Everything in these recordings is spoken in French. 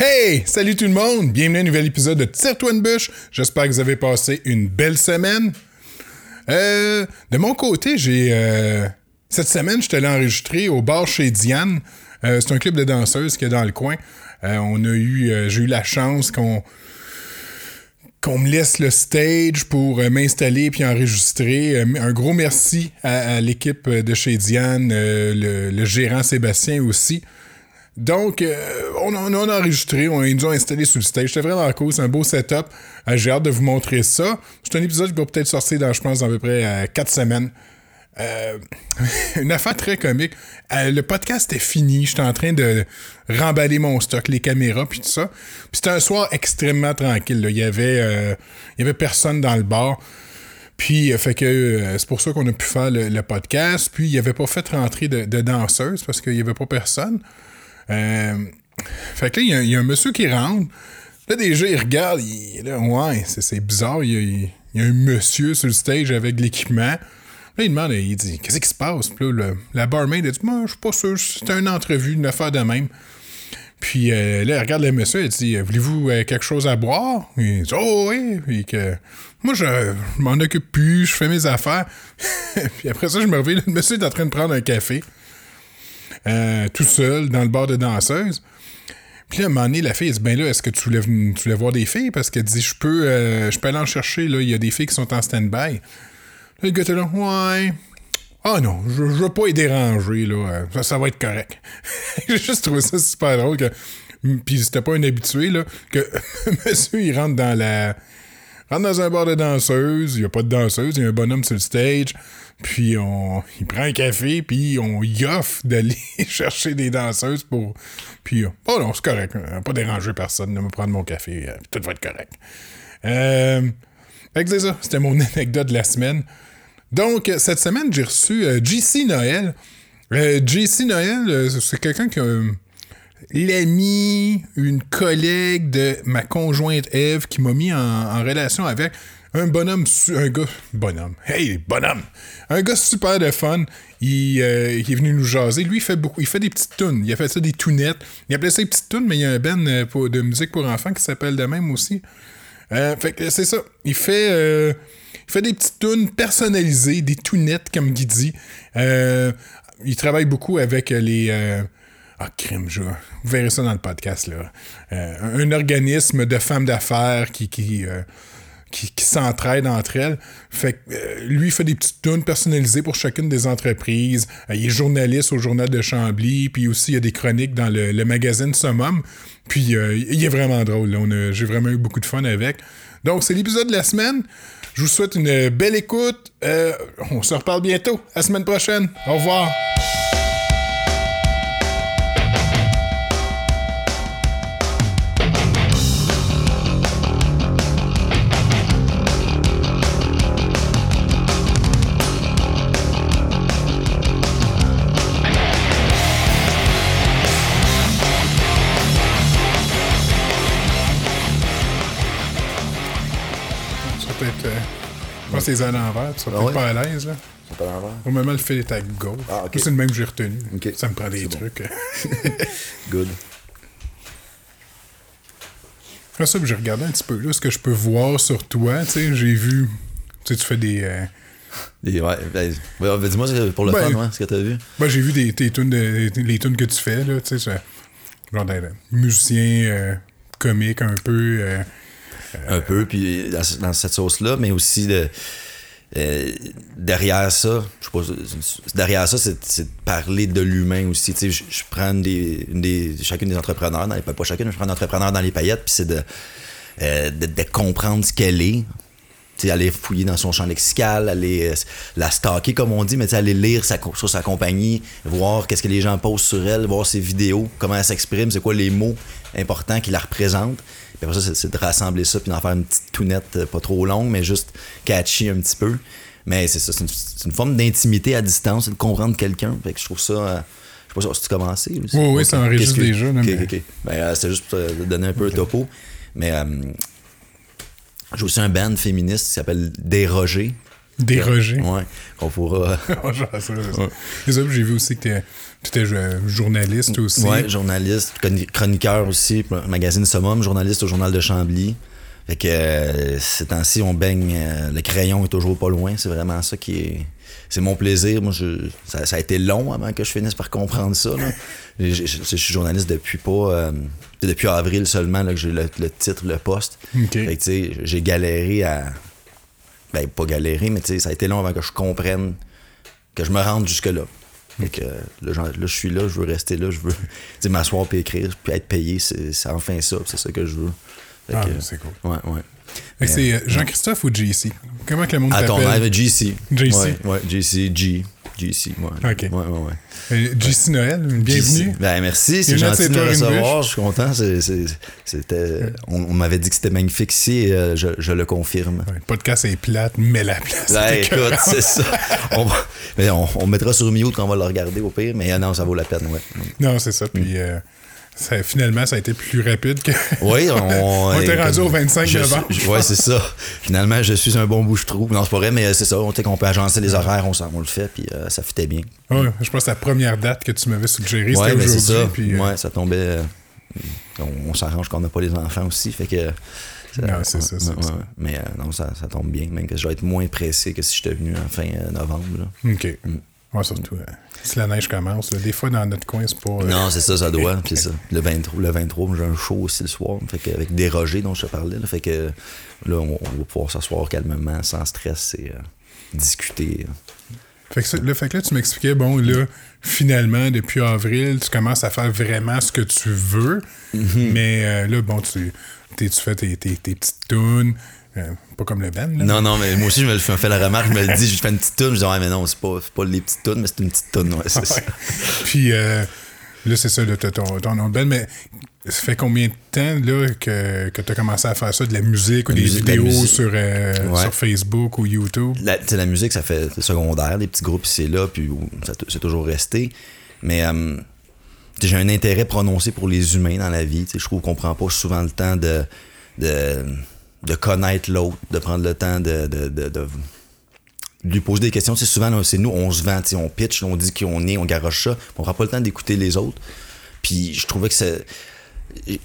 Hey, salut tout le monde, bienvenue à un nouvel épisode de Tire-toi une. J'espère que vous avez passé une belle semaine. Euh, de mon côté, j'ai euh, cette semaine, je suis allé enregistrer au bar chez Diane. Euh, c'est un club de danseuses qui est dans le coin. On a eu, j'ai eu la chance qu'on me laisse le stage pour m'installer puis enregistrer. Un gros merci à, l'équipe de chez Diane, le gérant Sébastien aussi. Donc, euh, on, on a enregistré, on, ils nous ont installé sur le stage. C'était vraiment cool, c'est un beau setup. Euh, J'ai hâte de vous montrer ça. C'est un épisode qui va peut-être sortir dans, je pense, à peu près 4 semaines. Euh, une affaire très comique. Le podcast est fini. J'étais en train de remballer mon stock, les caméras, puis tout ça. Puis c'était un soir extrêmement tranquille. Il y avait, il y avait personne dans le bar. Puis, fait que c'est pour ça qu'on a pu faire le, le podcast. Puis, il n'y avait pas fait rentrer de, de danseuse parce qu'il n'y avait pas personne. Euh, fait que là, il y a- un monsieur qui rentre. Là, déjà, il regarde. Il, là, ouais, c'est, bizarre. Il y, a, y a un monsieur sur le stage avec l'équipement. Là, il demande, il dit, qu'est-ce qui se passe? Puis là, la barmaid, elle dit, moi, je suis pas sûr. C'était une entrevue, une affaire de même. Puis euh, là, elle regarde le monsieur, elle dit Voulez-vous euh, quelque chose à boire? Il dit Oh oui. Puis que moi, je, je m'en occupe plus, je fais mes affaires. puis après ça, je me réveille, le monsieur est en train de prendre un café, euh, tout seul, dans le bar de danseuse. Puis là, à un moment donné, la fille, elle dit Ben là, est-ce que tu voulais, tu voulais voir des filles? Parce qu'elle dit Je peux, euh, je peux aller en chercher, là, il y a des filles qui sont en stand-by. Là, le gars était là Ouais. Ah non, je, je veux pas les déranger, là. Ça, ça va être correct. J'ai juste trouvé ça super drôle que. Puis c'était pas un habitué, là, que monsieur, il rentre dans la. rentre dans un bar de danseuse, il y a pas de danseuse, il y a un bonhomme sur le stage, puis on, il prend un café, puis on y offre d'aller chercher des danseuses pour. Puis, oh non, c'est correct, pas déranger personne, de me prendre mon café, euh, tout va être correct. Euh. Fait que c'est ça, c'était mon anecdote de la semaine. Donc, cette semaine, j'ai reçu euh, JC Noël. Euh, JC Noël, c'est quelqu'un qui a l'ami, une collègue de ma conjointe Eve qui m'a mis en relation avec un bonhomme, un gars, bonhomme, hey, bonhomme, un gars super de fun. Il, euh, il est venu nous jaser. Lui, il fait beaucoup, il fait des petites tunes. Il a fait ça des tounettes. Il appelait ça des petites tunes, mais il y a un pour- de musique pour enfants qui s'appelle de même aussi. Euh, fait que c'est ça. Il fait, il fait des petites tunes personnalisées, des tounettes, comme Guy dit. Il travaille beaucoup avec les. ah, crime, je, vous verrez ça dans le podcast, là. Un, organisme de femmes d'affaires qui. Qui, qui s'entraident entre elles. Fait euh, lui, il fait des petites tunes personnalisées pour chacune des entreprises. Euh, il est journaliste au journal de Chambly, puis aussi il y a des chroniques dans le, magazine Summum. Puis euh, il est vraiment drôle. J'ai vraiment eu beaucoup de fun avec. Donc, c'est l'épisode de la semaine. Je vous souhaite une belle écoute. On se reparle bientôt. À la semaine prochaine. Au revoir. Que c'est à l'envers. Tu seras Ah peut-être ouais? pas à l'aise. Là. Pas l'envers. Au moment, le fil est à gauche. Ah, ok. Moi, C'est le même que j'ai retenu. Ok. Ça me prend des C'est bon. trucs. Good. Après ça, j'ai regardé un petit peu là, ce que je peux voir sur toi. Tu sais, j'ai vu. Tu sais, tu fais des. euh, Et ouais, ben, ben, dis-moi c'est pour le Ben, fun, ouais, ce que t'as vu. Ben, j'ai vu des, tes tunes de- les tunes que tu fais, là, tu sais, genre des musiciens euh, comiques un peu. euh, Un peu, puis dans, cette sauce-là, mais aussi de, euh, derrière ça, je sais derrière ça, c'est de parler de l'humain aussi. Tu sais, je, prends des, des, chacune des entrepreneurs, dans les, pas chacune, je prends un dans les paillettes, puis c'est de, euh, de, de comprendre ce qu'elle est. Tu sais, aller fouiller dans son champ lexical, aller euh, la stalker, comme on dit, mais tu sais, aller lire sa, sur sa compagnie, voir qu'est-ce que les gens posent sur elle, voir ses vidéos, comment elle s'exprime, c'est quoi les mots importants qui la représentent. Puis après ça, c'est- c'est de rassembler ça, puis d'en faire une petite tounette euh, pas trop longue, mais juste catchy un petit peu. Mais c'est ça, c'est une, forme d'intimité à distance, c'est de comprendre quelqu'un. Fait que je trouve ça. euh, je sais pas si tu commencé. Oui, oui, Ok. ça enregistre que- déjà, là, ok, mais- ok, ok. Ben, euh, c'était juste pour te donner un peu le topo. Mais euh, j'ai aussi un band féministe qui s'appelle Déroger. Déroger. Ouais, qu'on pourra. Ça, J'ai vu aussi que tu étais journaliste aussi. Ouais, journaliste, chroni- chroniqueur aussi, magazine Summum, journaliste au Journal de Chambly. Fait que euh, ces temps-ci, on baigne, euh, le crayon est toujours pas loin. C'est vraiment ça qui est. C'est mon plaisir. Moi, je, ça, ça a été long avant que je finisse par comprendre ça. là. Je, je- je- je suis journaliste depuis pas. euh, depuis avril seulement là, que j'ai le, le titre, le poste. Fait que, tu sais, j'ai galéré à. Ben, pas galéré, mais tu sais, ça a été long avant que je comprenne, que je me rende jusque-là. Fait que là, j'en- là, je suis là, je veux rester là, je veux m'asseoir puis écrire, puis être payé, c'est enfin ça, c'est ça que je veux. Fait Ah, c'est cool. Ouais, ouais. Fait que c'est euh, Jean-Christophe ou JC? Comment que le monde À ton t'appelle? rêve, JC. JC. Ouais, ouais, JC, G. JC, ouais. Ok. Ouais, ouais, ouais. Euh, JC Noël, bienvenue. JC. Ben, merci, c'est gentil de me recevoir, je suis content. C'était, on on m'avait dit que c'était magnifique ici et euh, je, je le confirme. Ouais, le podcast est plate, mais la place. Ben, est écœurante. écoute, c'est ça. On, va- mais on, on mettra sur mute quand on va le regarder au pire, mais euh, non, ça vaut la peine, ouais. Non, c'est ça. Puis euh, ça- finalement, ça a été plus rapide que. Oui, on, On était rendu au 25 je novembre. Ouais, c'est ça. Finalement, je suis un bon bouche-trou. Non, c'est pas vrai, mais c'est ça. On sait qu'on peut agencer les horaires, on, le fait, puis euh, ça fitait bien. Ouais, je pense que la première date que tu m'avais suggérée, Ouais, c'était c'est aujourd'hui. ça. Puis, euh, Ouais, ça tombait. euh, on on s'arrange qu'on n'a pas les enfants aussi, fait que. Non, c'est ça, c'est ouais, ça. ouais. Mais euh, non, ça, ça tombe bien, même que je vais être moins pressé que si j'étais venu en fin euh, novembre. là. OK. Ouais, surtout, euh, si la neige commence, là, des fois dans notre coin, c'est pas. euh, Non, c'est ça, ça doit. puis c'est ça. Le 23, le 23 j'ai un show aussi le soir. Fait que, avec des Roger dont je te parlais. Là, fait que là, on, on va pouvoir s'asseoir calmement, sans stress et euh, discuter. Fait que, ça- là, fait que là, tu m'expliquais, bon, là, finalement, depuis avril, tu commences à faire vraiment ce que tu veux. Mm-hmm. Mais euh, là, bon, tu, tu fais tes, tes- tes petites tunes? Euh, pas comme le band, là. Non, non, mais moi aussi, je me fais, fais la remarque, je me le dis, je fais une petite toune, je dis, ouais, mais non, c'est pas, c'est pas les petites tounes, mais c'est une petite toune, ouais, c'est ça. Puis euh, là, c'est ça, là, ton, ton nom de band, mais ça fait combien de temps là, que, que tu as commencé à faire ça, de la musique ou La des musique, vidéos sur, euh, Ouais. sur Facebook ou YouTube? La, la musique, ça fait c'est secondaire, les petits groupes ici et là, puis c'est toujours resté. Mais euh, j'ai un intérêt prononcé pour les humains dans la vie. Je trouve qu'on prend pas souvent le temps de, de, de connaître l'autre, de prendre le temps de, de, de- lui poser des questions. C'est souvent, c'est nous, on se vend, on pitch, on dit qui on est, on garoche ça, on prend pas le temps d'écouter les autres. Puis je trouvais que c'est.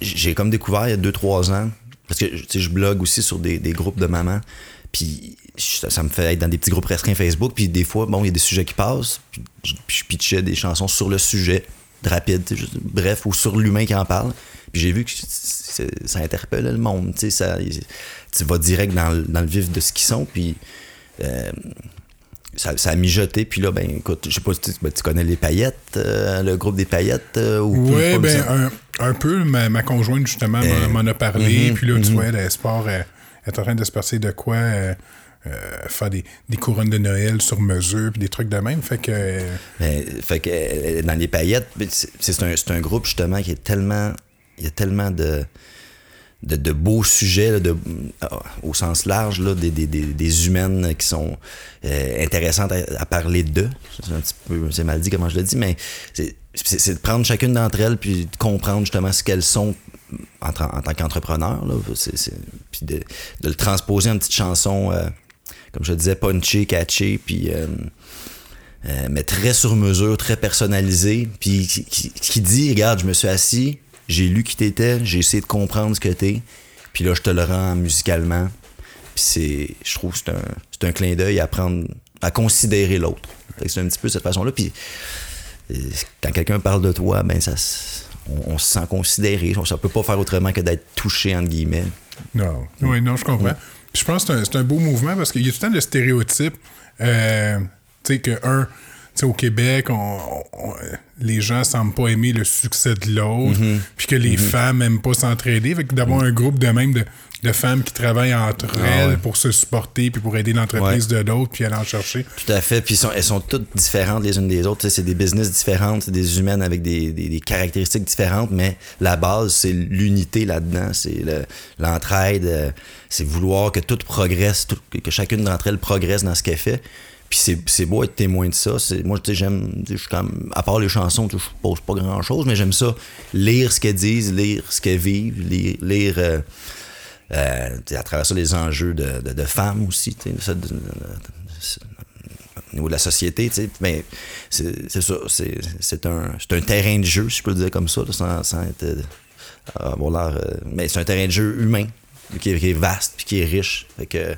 J'ai comme découvert il y a 2-3 ans, parce que je blogue aussi sur des, des groupes de mamans, puis ça, me fait être dans des petits groupes restreints Facebook, puis des fois, bon, il y a des sujets qui passent, puis je, pitchais des chansons sur le sujet, rapide, bref, ou sur l'humain qui en parle. Puis j'ai vu que ça interpelle le monde, tu tu vas direct dans, le- dans le vif de ce qu'ils sont, puis euh, ça, ça a mijoté, puis là, ben écoute, je sais pas si tu, ben, tu connais les paillettes, euh, le groupe des paillettes, euh, ou Oui, ben, un, un peu. Ma, ma conjointe, justement, m'en- Euh, m'en a parlé. mhm, puis là, tu mhm. vois, elle, sport, elle, elle est en train de se passer de quoi faire des, des couronnes de Noël sur mesure, puis des trucs de même. Fait que. Ben, fait que dans les paillettes, ben, c'est c'est un, c'est un groupe justement qui est tellement. Il y a tellement de. De, beaux sujets, de, euh, au sens large, là, des, des, des, humaines qui sont euh, intéressantes à, parler d'eux. C'est un petit peu, c'est mal dit comment je le dis, mais c'est de prendre chacune d'entre elles puis de comprendre justement ce qu'elles sont en, en tant qu'entrepreneur, puis de, de le transposer en petite chanson, euh, comme je disais, punché, catché, puis mais très sur mesure, très personnalisé, puis qui, qui- qui dit, regarde, je me suis assis, j'ai lu qui t'étais, j'ai essayé de comprendre ce que t'es, puis là, je te le rends musicalement. Puis c'est, je trouve que c'est un, c'est un clin d'œil à prendre, à considérer l'autre. C'est un petit peu cette façon-là. Puis euh, quand quelqu'un parle de toi, ben ça, on, on se sent considéré. Ça peut pas faire autrement que d'être touché, entre guillemets. Non. Oui, non, je comprends. Puis je pense que c'est un, c'est un beau mouvement parce qu'il y a tout le temps de stéréotypes. Euh, tu sais, que un, sais, au Québec, on, on- les gens semblent pas aimer le succès de l'autre, Mm-hmm. puis que les femmes aiment pas s'entraider. Fait que d'avoir un groupe de même de, de femmes qui travaillent entre Ah elles ouais. pour se supporter, puis pour aider l'entreprise de d'autres, puis aller en chercher. Tout à fait. Puis sont- elles sont toutes différentes les unes des autres. C'est des business différentes, c'est des humaines avec des, des- des caractéristiques différentes, mais la base, c'est l'unité là-dedans. C'est le- l'entraide. euh, c'est vouloir que tout progresse, tout- que chacune d'entre elles progresse dans ce qu'elle fait. Puis c'est, beau être témoin de ça. Moi, tu sais, j'aime, je suis comme, à part les chansons, je pose pas grand chose, mais j'aime ça. Lire ce qu'elles disent, lire ce qu'elles vivent, lire, lire, euh, euh, à travers ça les enjeux de, de, femmes aussi. au niveau de la société, mais c'est ça, c'est un, un terrain de jeu, si je peux le dire comme ça, sans, sans être, euh, mais c'est un terrain de jeu humain, qui est, qui est vaste, puis qui est riche, fait que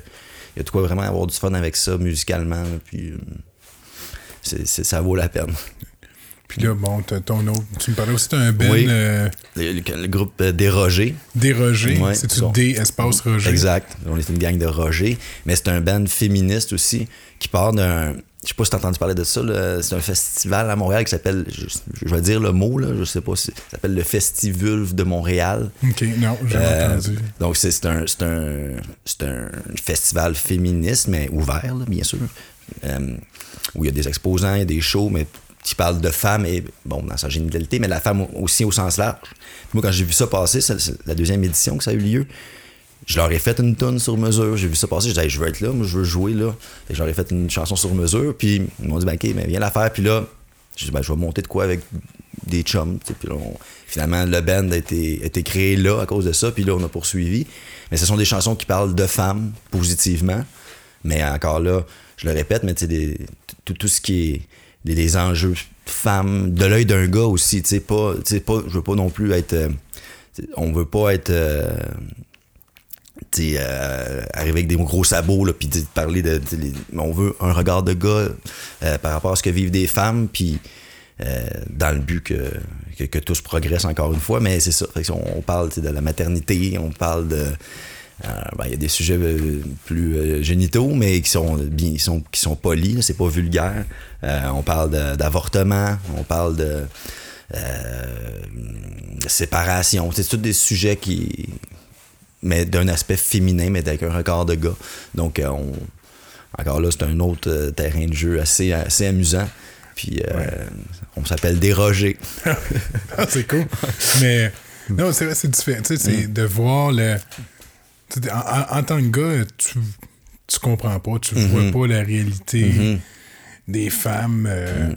y a de quoi vraiment avoir du fun avec ça, musicalement, puis euh, ça vaut la peine. Puis là, bon, ton autre. Tu me parlais aussi d'un Oui. euh, Le, le- le groupe euh, des Rogers, dérogé. Ouais, C'est-tu. D espace Roger? Exact. On est une gang de Roger. Mais c'est un band féministe aussi qui part d'un. Je sais pas si t'as entendu parler de ça. C'est un festival à Montréal qui s'appelle. Je, je vais dire le mot, là. Je sais pas si. Ça s'appelle le Festivulve de Montréal. Ok, non, j'ai Euh, entendu. donc, c'est un, c'est un, un festival féministe, mais ouvert, là, bien sûr. Euh, où il y a des exposants, il y a des shows, mais qui parlent de femmes et, bon, dans sa génitalité, mais la femme aussi au sens large. Moi, quand j'ai vu ça passer, c'est c'est la deuxième édition que ça a eu lieu. Je leur ai fait une tonne sur mesure. J'ai vu ça passer. J'ai dit, je veux être là, moi, je veux jouer là. Fait que je leur ai fait une chanson sur mesure. Puis ils m'ont dit, ben, OK, ben, viens la faire. Puis là, j'ai dit, ben, je vais monter de quoi avec des chums. Puis on- finalement, le band a été, a été créé là à cause de ça. Puis là, on a poursuivi. Mais ce sont des chansons qui parlent de femmes positivement. Mais encore là, je le répète, mais des- tout, tout ce qui est des, des enjeux femmes, de l'œil d'un gars aussi, tu sais, pas, tu sais, pas, je veux pas non plus être, euh, on veut pas être, euh, tu euh, arriver avec des gros sabots, là, puis parler de, on veut un regard de gars euh, par rapport à ce que vivent des femmes, puis euh, dans le but que, que, que tous progressent encore une fois, mais c'est ça, on, parle de la maternité, on parle de, euh, ben, il y a des sujets plus génitaux, mais qui sont bien, qui sont, polis, c'est pas vulgaire. On parle d'avortement, on parle de, de séparation. C'est tous des sujets qui, mais d'un aspect féminin, mais avec un regard de gars. Donc, euh, on, encore là, c'est un autre euh, terrain de jeu assez, assez amusant. Puis, euh, on s'appelle Déroger. Ah, c'est cool. Mais non, c'est vrai, c'est différent. Tu sais, c'est de voir le. En, en- en tant que gars, tu, tu comprends pas, tu vois pas la réalité des femmes. euh,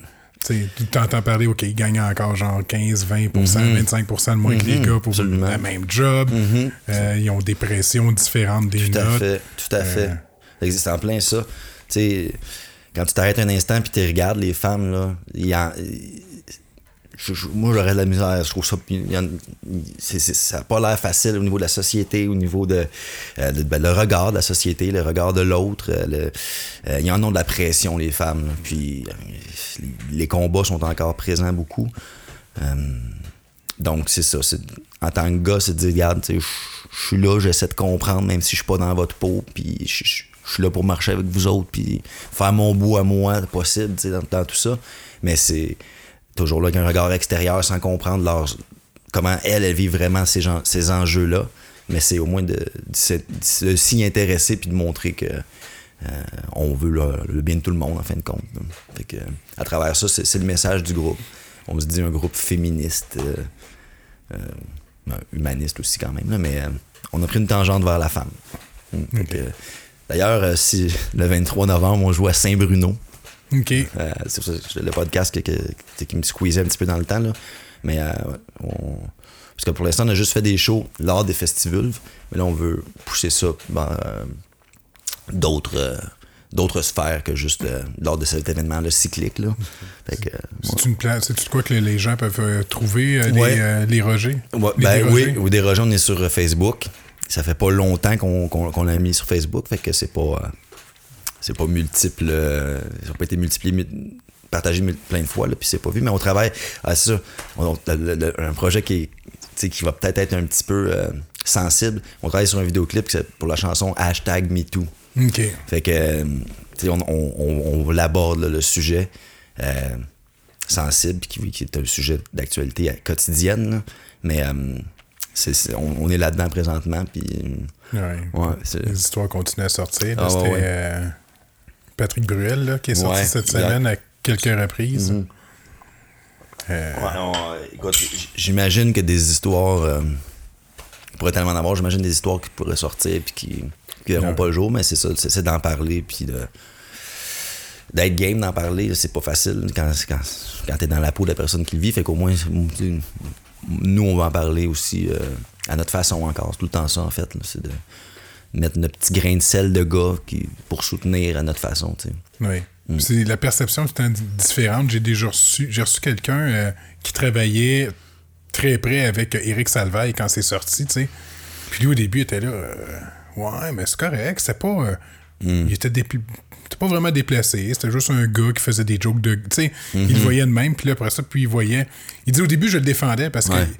Tu t'entends parler, OK, ils gagnent encore genre 15, 20% 25 de moins que les gars pour le même job. Euh, ils ont des pressions différentes des Tout à fait, tout à fait. Euh. Ça existe en plein ça. Sais, quand tu t'arrêtes un instant puis tu regardes les femmes, là, il y en- moi j'aurais de la misère. Je trouve ça. il ça n'a pas l'air facile au niveau de la société, au niveau de, euh, ben, le regard de la société, le regard de l'autre. euh, le- euh, ils en ont de la pression, les femmes. Puis euh, les, combats sont encore présents beaucoup. Euh, donc, c'est ça. En tant que gars, c'est de dire, regarde, je suis là, j'essaie de comprendre, même si je suis pas dans votre peau, puis je suis là pour marcher avec vous autres, puis faire mon bout à moi, possible, dans tout ça. Mais c'est toujours là avec un regard extérieur sans comprendre leur, comment elle, elle vit vraiment ces, gens- ces enjeux-là. Mais c'est au moins de, de se- de s'y intéresser, puis de montrer que euh, on veut le, le bien de tout le monde, en fin de compte. Fait que, à travers ça, c'est le message du groupe. On se dit un groupe féministe, euh, euh, humaniste aussi quand même, là, mais on a pris une tangente vers la femme. Mm. Que, D'ailleurs, si le 23 novembre, on joue à Saint-Bruno. OK. Euh, c'est pour ça que le podcast qui me squeezait un petit peu dans le temps. Là. Mais euh, ouais, on- parce que pour l'instant, on a juste fait des shows lors des festivals. Mais là, on veut pousser ça dans euh, d'autres euh, d'autres sphères que juste euh, lors de cet événement là, cyclique. Là. Fait que, euh, C'est une place, c'est quoi que les gens peuvent euh, trouver Ouais. les, les? Ouais, Les ben oui, au Dérogé, on est sur Facebook. Ça fait pas longtemps qu'on qu'on- qu'on l'a mis sur Facebook, fait que c'est pas c'est pas multiple. euh, ça n'a pas été multiplié, mu- partagé mul- plein de fois, là, puis c'est pas vu, mais on travaille à ça. On- le- le- le- un projet qui, est, qui va peut-être être un petit peu euh, sensible. On travaille sur un vidéoclip pour la chanson hashtag MeToo. OK. Fait que, euh, tu sais, on, on, on, là, le sujet euh, sensible, qui, qui est un sujet d'actualité quotidienne, là. mais on, on est là-dedans présentement, puis Ouais. Les histoires continuent à sortir. Ah, C'était ouais. euh, Patrick Bruel là, qui est sorti Ouais, cette exact. semaine à quelques reprises. Mhm. Euh, Ouais, j'imagine que des histoires, euh, il pourrait tellement en avoir, j'imagine des histoires qui pourraient sortir puis qui Ouais. pas le jour, mais c'est ça, c'est, d'en parler puis de d'être game d'en parler, c'est pas facile quand, quand, quand t'es dans la peau de la personne qui le vit, fait qu'au moins, nous, on va en parler aussi euh, à notre façon encore, c'est tout le temps ça en fait, là, c'est de, mettre notre petit grain de sel de gars qui, pour soutenir à notre façon. tu sais. Oui. Mm. C'est la perception qui est différente. J'ai déjà reçu, j'ai reçu quelqu'un euh, qui travaillait très près avec euh, Éric Salvaille quand c'est sorti, tu sais. Puis lui, au début, il était là, euh, ouais, mais c'est correct, c'est pas. euh, Mm. Il était dépl- pas vraiment déplacé, c'était juste un gars qui faisait des jokes de. Tu sais, il Mm-hmm. le voyait de même, puis là, après ça, puis il voyait. Il dit au début, je le défendais parce Ouais. que.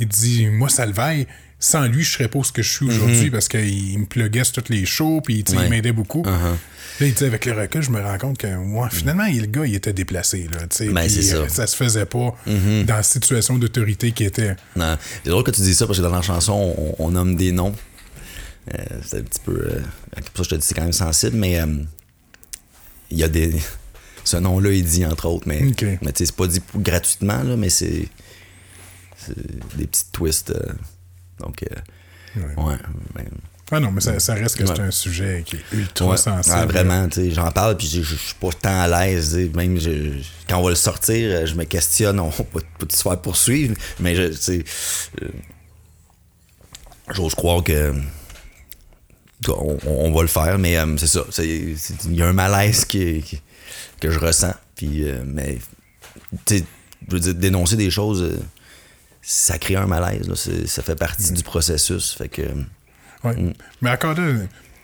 Il dit, moi, Salvaille, sans lui, je serais pas ce que je suis aujourd'hui parce qu'il me pluguait sur toutes les shows, puis. Ouais. il m'aidait beaucoup. Uh-huh. Là, il dit, avec le recul, je me rends compte que, moi, finalement, il- le gars, il était déplacé, là. Ben, ça. Euh, ça se faisait pas dans la situation d'autorité qui était. C'est drôle que tu dis ça parce que dans la chanson, on, on nomme des noms. Euh, c'est un petit peu. euh, pour ça, je te dis c'est quand même sensible, mais euh, il y a des. Ce nom-là est dit, entre autres, mais, Ok. mais c'est pas dit gratuitement, là, mais c'est. c'est des petits twists. Donc, euh, Ouais. ouais. ben, Ah non, mais ça, ça reste que c'est Ouais. un sujet qui est ultra Ouais. sensible. Ah, vraiment, tu sais, j'en parle, puis je suis pas tant à l'aise. Même je- quand on va le sortir, euh, je me questionne, on va pas se faire poursuivre, mais je, tu sais, euh, j'ose croire que on, on va le faire, mais euh, c'est ça. Il y a un malaise qui, qui- que je ressens, puis euh, mais tu sais, je veux dire, dénoncer des choses, ça crée un malaise. là, ça fait partie du processus, fait que. Ouais. Mm. Mais encore là,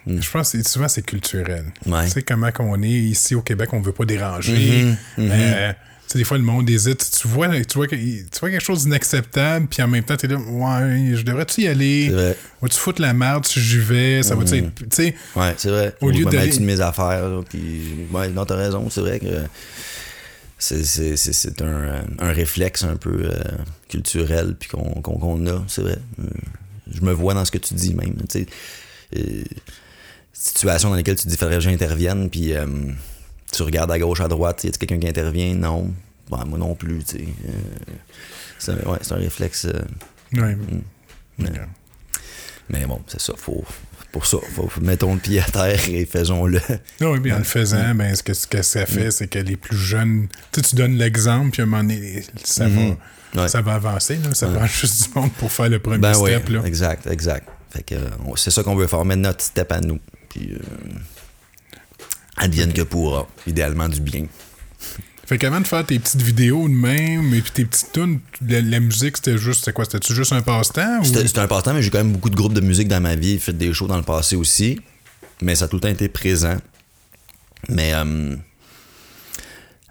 je pense que souvent c'est culturel. Ouais. Tu sais comment qu'on est ici au Québec, on veut pas déranger. Mm-hmm. Euh, tu sais, des fois, le monde hésite. Tu vois, tu vois, tu vois quelque chose d'inacceptable, puis en même temps, tu es là, ouais, je devrais-tu y aller? Mm-hmm. Vas-tu foutre la merde si j'y vais? Ça va, tu sais, tu sais, Ouais, c'est vrai. Au lieu de de mettre une de mes affaires, puis ouais, non, t'as raison, c'est vrai que c'est, c'est, c'est un, un réflexe un peu euh, culturel puis qu'on, a, c'est vrai. Euh, je me vois dans ce que tu dis même, tu sais. Euh, situations dans lesquelles tu dis faudrait que j'intervienne puis euh, tu regardes à gauche, à droite, y a quelqu'un qui intervient? Non. Ouais, moi non plus, tu sais. Euh, c'est, un- ouais, c'est un réflexe. euh, ouais. Ok. mais bon, c'est ça, faut. Pour ça, faut, mettons le pied à terre et faisons-le. Non, oui, puis en le faisant, ben, ce, que, ce que ça Mm. fait, c'est que les plus jeunes, tu sais, tu donnes l'exemple, puis à un moment donné, ça, va, Mm-hmm. Ouais. ça va avancer. Là, ça prend juste du monde pour faire le premier Ben step. Là. exact, exact. Fait que on- c'est ça qu'on veut faire, mettre notre step à nous. Puis, euh, advienne que pourra, idéalement du bien. Fait qu'avant de faire tes petites vidéos de même, et puis tes petites tunes, la, musique, c'était juste, c'était quoi? C'était-tu juste un passe-temps? Ou... C'était c'était important, mais j'ai quand même beaucoup de groupes de musique dans ma vie, fait des shows dans le passé aussi, mais ça a tout le temps été présent. Mais euh,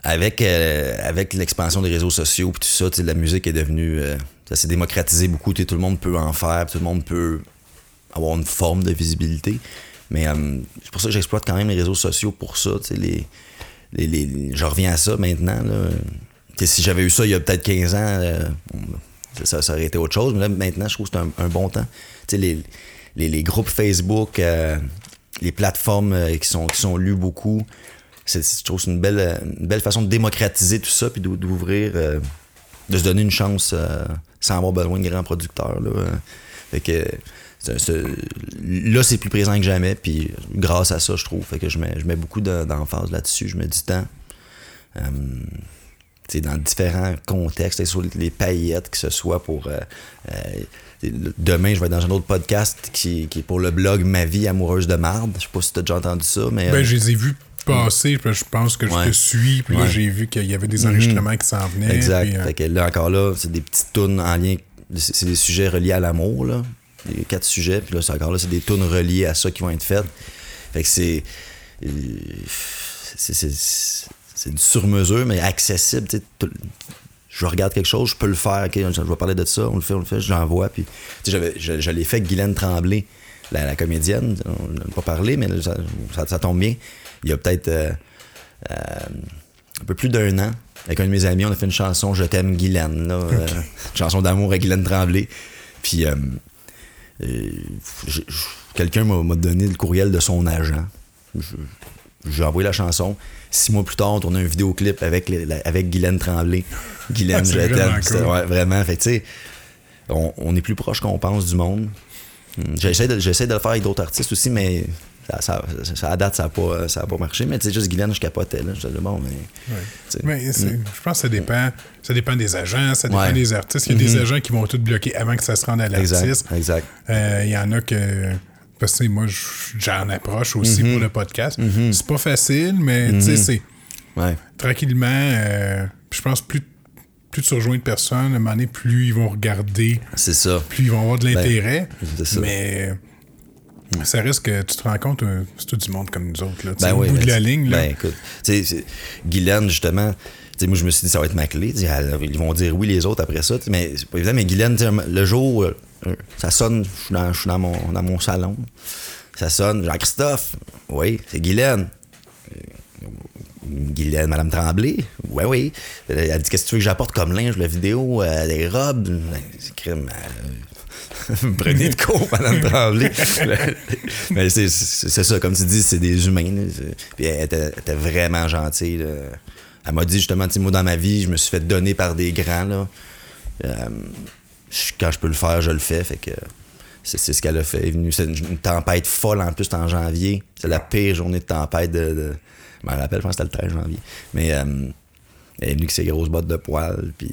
avec, euh, avec l'expansion des réseaux sociaux puis tout ça, la musique est devenue. euh, ça s'est démocratisé beaucoup. Tout le monde peut en faire, tout le monde peut avoir une forme de visibilité. Mais c'est pour ça que j'exploite quand même les réseaux sociaux pour ça. Les, je reviens à ça maintenant. Là. Si j'avais eu ça il y a peut-être 15 ans, euh, ça, aurait été autre chose. Mais là, maintenant, je trouve que c'est un, bon temps. Les, groupes Facebook, euh, les plateformes euh, qui, sont, qui sont lues beaucoup, je trouve que c'est une belle, belle façon de démocratiser tout ça puis d'ou- d'ouvrir, de se donner une chance sans avoir besoin de grands producteurs. Là. Fait que là, c'est plus présent que jamais, puis grâce à ça, je trouve. Fait que je mets, je mets beaucoup de- d'emphase là-dessus, je mets du temps. Euh, dans différents contextes, sur les paillettes, que ce soit pour. euh, euh, demain, je vais être dans un autre podcast qui, qui est pour le blog Ma vie amoureuse de marde. Je sais pas si tu as déjà entendu ça, mais. Ben, euh, je les ai vus passer, je pense que je Ouais. te suis, puis là, Ouais. Mhm. j'ai vu qu'il y avait des enregistrements qui s'en venaient. Exact. puis, Fait que là, encore là, c'est des petites tunes en lien. C'est des sujets reliés à l'amour, là. Les quatre sujets. Puis là, c'est encore là, c'est des tunes reliées à ça qui vont être faites. Fait que c'est. c'est- du sur-mesure, mais accessible. tout- Je regarde quelque chose, je peux le faire. je vais parler de ça, on le fait, on le fait, je l'envoie. Puis, je, je l'ai fait avec Guylaine Tremblay, la, la comédienne. On n'a pas parlé, mais ça, ça- ça tombe bien. Il y a peut-être. euh, euh, un peu plus d'un an. Avec un de mes amis, on a fait une chanson Je t'aime Guylaine, là, euh, une chanson d'amour avec Guylaine Tremblay. Puis euh, euh, j'ai- j'- quelqu'un m'a donné le courriel de son agent. J'ai envoyé la chanson. Six mois plus tard, on tournait un vidéoclip avec, la- avec Guylaine Tremblay. Guylaine, je vraiment cool. ouais, vraiment. Fait que, tu sais, on, on est plus proche qu'on pense du monde. J'essaie de, j'essaie de le faire avec d'autres artistes aussi, mais ça, ça, ça- à date, ça n'a pas, ça a pas marché. Mais tu sais, juste Guylaine, je capotais. Là. Je disais, bon, mais. Mais c'est- je pense que ça dépend, ça dépend des agents, ça dépend Ouais. des artistes. Il y a des agents qui vont tout bloquer avant que ça se rende à l'artiste. exact. Euh, Il y en a que parce que moi, j'en approche aussi Mm-hmm. pour le podcast. C'est pas facile, mais tu sais, c'est Ouais. tranquillement, euh, je pense plus, plus tu rejoins de personnes, à un moment donné, plus ils vont regarder, C'est ça. plus ils vont avoir de l'intérêt. Ben, c'est ça. mais ça risque que tu te rends compte, euh, c'est tout du monde comme nous autres. Là, Ben au oui. bout ben, de la c'est- ligne, là. Ben écoute, Guylaine, justement, moi, je me suis dit, ça va être ma clé. Ils vont dire oui, les autres après ça. Mais c'est pas évident. Mais Guylaine, le jour, euh, euh, ça sonne, je suis dans, mon, dans mon salon. Ça sonne, Jean-Christophe. Oui, c'est Guylaine. Guylaine, Madame Tremblay. Oui, oui. Elle a dit Qu'est-ce que tu veux que j'apporte comme linge, la vidéo, euh, des robes? Ben, C'est crime. euh, Prenez de cours, Madame Tremblay. Mais c'est ça, comme tu dis, c'est des humains. là. Puis elle était, elle était vraiment gentille. là. Elle m'a dit justement, moi, dans ma vie, je me suis fait donner par des grands. Là. Euh, quand je peux le faire, je le fais. Fait que c'est ce qu'elle a fait. C'est une, tempête folle en plus, en janvier. C'est la pire journée de tempête de. de- je m'en rappelle, je pense que c'était le 13 janvier. Mais euh, elle est venue avec ses grosses bottes de poils. Puis.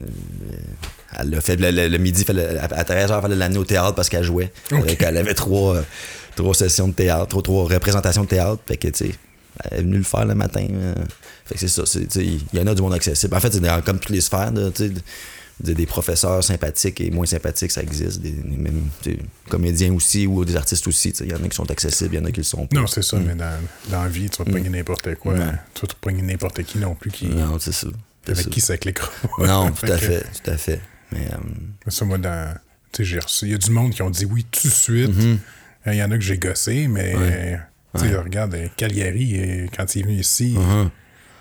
euh, elle l'a fait le, le- le midi, à 13h, il fallait l'amener au théâtre parce qu'elle jouait. Euh, qu'elle avait trois, euh, trois sessions de théâtre, trois, trois représentations de théâtre. Fait que, tu sais, elle est venue le faire le matin. euh, fait que c'est ça. Il y en a du monde accessible. En fait, c'est dans- comme toutes les sphères, de, des, des professeurs sympathiques et moins sympathiques, ça existe. Des, des- même sais, comédiens aussi ou des artistes aussi. Il y en a qui sont accessibles, il y en a qui le sont pas. Non, c'est ça, mais dans, dans la vie, tu vas te pogner n'importe quoi. Mm. Tu vas te pogner n'importe qui non plus qui, Non, c'est ça. Avec ça. qui ça cliquera. Non, tout à fait, tout à fait. Mais, euh, Ça, moi, dans. Tu sais, j'ai reçu. Il y a du monde qui ont dit oui tout de suite. Euh, Il y en a que j'ai gossé, mais. Ouais. Tu sais, regarde, euh, euh, quand il est venu ici, uh-huh.